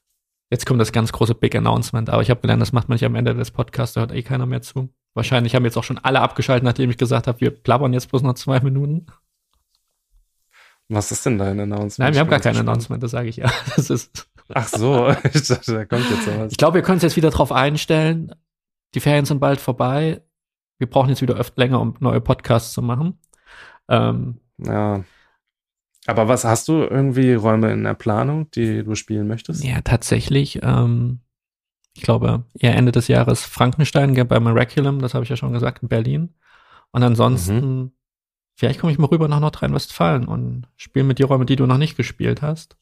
Jetzt kommt das ganz große Big Announcement, aber ich habe gelernt, das macht man nicht am Ende des Podcasts, da hört eh keiner mehr zu. Wahrscheinlich haben jetzt auch schon alle abgeschaltet, nachdem ich gesagt habe, wir plappern jetzt bloß noch zwei Minuten.
Was ist denn dein Announcement?
Nein, wir haben gar kein Announcement, das sage ich ja. *laughs* Das ist
Ach so, *laughs* ich dachte, da kommt jetzt
was. Ich glaube, wir können uns jetzt wieder drauf einstellen. Die Ferien sind bald vorbei. Wir brauchen jetzt wieder öfter länger, um neue Podcasts zu machen.
Ähm, ja. Aber was hast du irgendwie Räume in der Planung, die du spielen möchtest?
Ja, tatsächlich. Ähm, ich glaube, eher Ende des Jahres Frankenstein bei Miraculum, das habe ich ja schon gesagt, in Berlin. Und ansonsten, mhm. vielleicht komme ich mal rüber nach Nordrhein-Westfalen und spiele mit die Räume, die du noch nicht gespielt hast.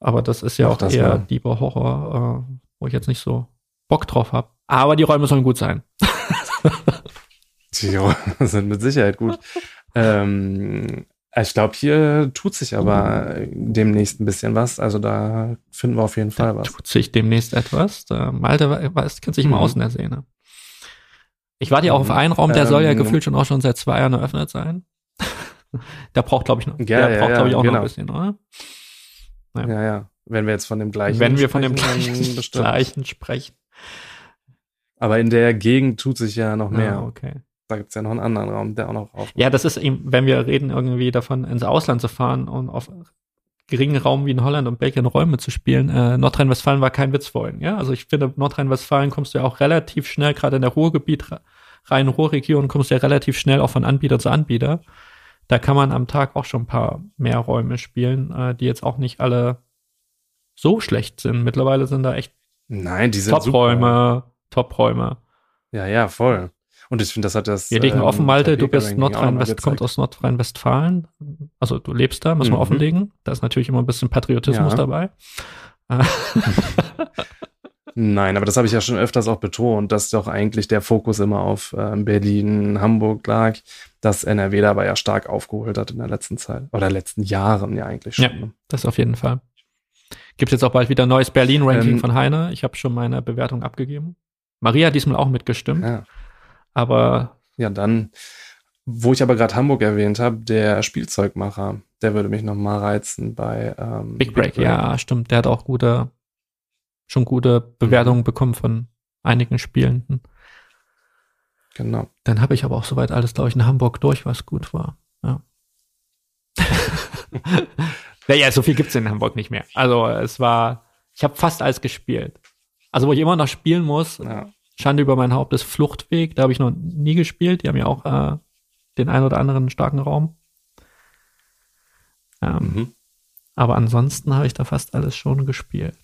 Aber das ist ja Ach, auch eher mal. lieber Horror, äh, wo ich jetzt nicht so Bock drauf habe. Aber die Räume sollen gut sein. *laughs*
die Räume sind mit Sicherheit gut. *laughs* ähm, ich glaube, hier tut sich aber demnächst ein bisschen was. Also da finden wir auf jeden Fall da was.
Tut sich demnächst etwas. Da Malte weiß, kennt sich immer mhm. aus in der Szene. Ich warte ja auch auf einen Raum, der ähm, soll ja ähm, gefühlt schon auch schon seit zwei Jahren eröffnet sein. *laughs* der braucht, glaube ich, noch. Ja, der ja, braucht, ja, glaube ich, auch genau. noch ein bisschen, oder?
Ja. ja, ja. Wenn wir jetzt von dem gleichen
Wenn wir von dem gleichen, *laughs* gleichen sprechen.
Aber in der Gegend tut sich ja noch mehr.
Ah, okay.
Da gibt's ja noch einen anderen Raum, der auch noch auf.
Ja, das ist eben, wenn wir reden, irgendwie davon, ins Ausland zu fahren und auf geringen Raum wie in Holland und Belgien Räume zu spielen. Äh, Nordrhein-Westfalen war kein Witz vorhin, ja. Also ich finde, Nordrhein-Westfalen kommst du ja auch relativ schnell, gerade in der Ruhrgebiet, Rhein-Ruhr-Region, kommst du ja relativ schnell auch von Anbieter zu Anbieter. Da kann man am Tag auch schon ein paar mehr Räume spielen, äh, die jetzt auch nicht alle so schlecht sind. Mittlerweile sind da echt
Nein, die sind
Top-Räume, Top-Räume.
Ja, ja, voll. Und ich finde, das hat das.
Wir legen ähm, offen, Malte, du bist Nordrhein-West, kommst aus Nordrhein-Westfalen. Also du lebst da, muss man mhm. offenlegen. Da ist natürlich immer ein bisschen Patriotismus ja. dabei. *laughs* *laughs*
Nein, aber das habe ich ja schon öfters auch betont, dass doch eigentlich der Fokus immer auf äh, Berlin, Hamburg lag, dass NRW dabei ja stark aufgeholt hat in der letzten Zeit. Oder letzten Jahren ja eigentlich schon. Ja,
ne? das auf jeden Fall. Gibt jetzt auch bald wieder ein neues Berlin-Ranking ähm, von Heine. Ich habe schon meine Bewertung abgegeben. Maria hat diesmal auch mitgestimmt. Ja. Aber.
Ja, dann, wo ich aber gerade Hamburg erwähnt habe, der Spielzeugmacher, der würde mich noch mal reizen bei
ähm, Big, Break. Big Break. Ja, stimmt. Der hat auch gute, schon gute Bewertungen mhm. bekommen von einigen Spielenden.
Genau.
Dann habe ich aber auch soweit alles, glaube ich, in Hamburg durch, was gut war. Ja. *laughs* naja, so viel gibt's in Hamburg nicht mehr. Also es war, ich habe fast alles gespielt. Also wo ich immer noch spielen muss, ja. Schande über mein Haupt ist Fluchtweg, da habe ich noch nie gespielt. Die haben ja auch äh, den ein oder anderen starken Raum. Ähm, mhm. Aber ansonsten habe ich da fast alles schon gespielt.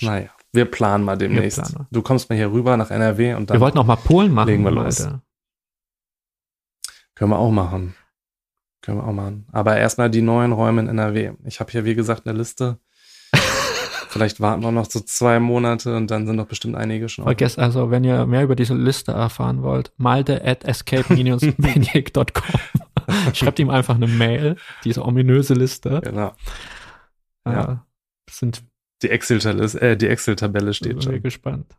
Naja, wir planen mal demnächst. Planen mal. Du kommst mal hier rüber nach NRW und dann.
Wir wollten auch mal Polen machen.
Legen wir los. Alter. Können wir auch machen. Können wir auch machen. Aber erstmal die neuen Räume in NRW. Ich habe hier, wie gesagt, eine Liste Vielleicht warten wir noch so zwei Monate und dann sind doch bestimmt einige schon.
Vergesst also, wenn ihr mehr über diese Liste erfahren wollt, malte at escape-maniac.com. *laughs* Schreibt ihm einfach eine Mail, diese ominöse Liste.
Genau.
Äh, ja. Sind
die Excel-Tabelle äh, die Excel -Tabelle steht schon.
Bin gespannt.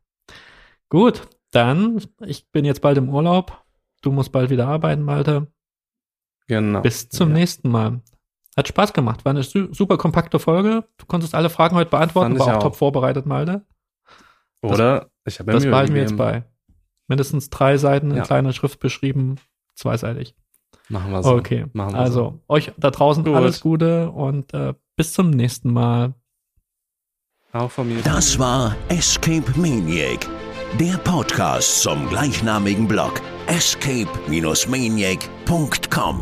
Gut, dann, ich bin jetzt bald im Urlaub. Du musst bald wieder arbeiten, Malte.
Genau.
Bis zum ja. nächsten Mal. Hat Spaß gemacht. War eine super kompakte Folge. Du konntest alle Fragen heute beantworten, war auch, auch, top vorbereitet, Malte.
Oder? Das, ich habe
ja Das behalten wir jetzt bei. Mindestens drei Seiten in ja. kleiner Schrift beschrieben, zweiseitig.
Machen wir so.
Okay.
Wir
also, so. euch da draußen Gut. alles Gute und äh, bis zum nächsten Mal.
Auch von mir.
Das war Escape Maniac, der Podcast zum gleichnamigen Blog escape-maniac.com.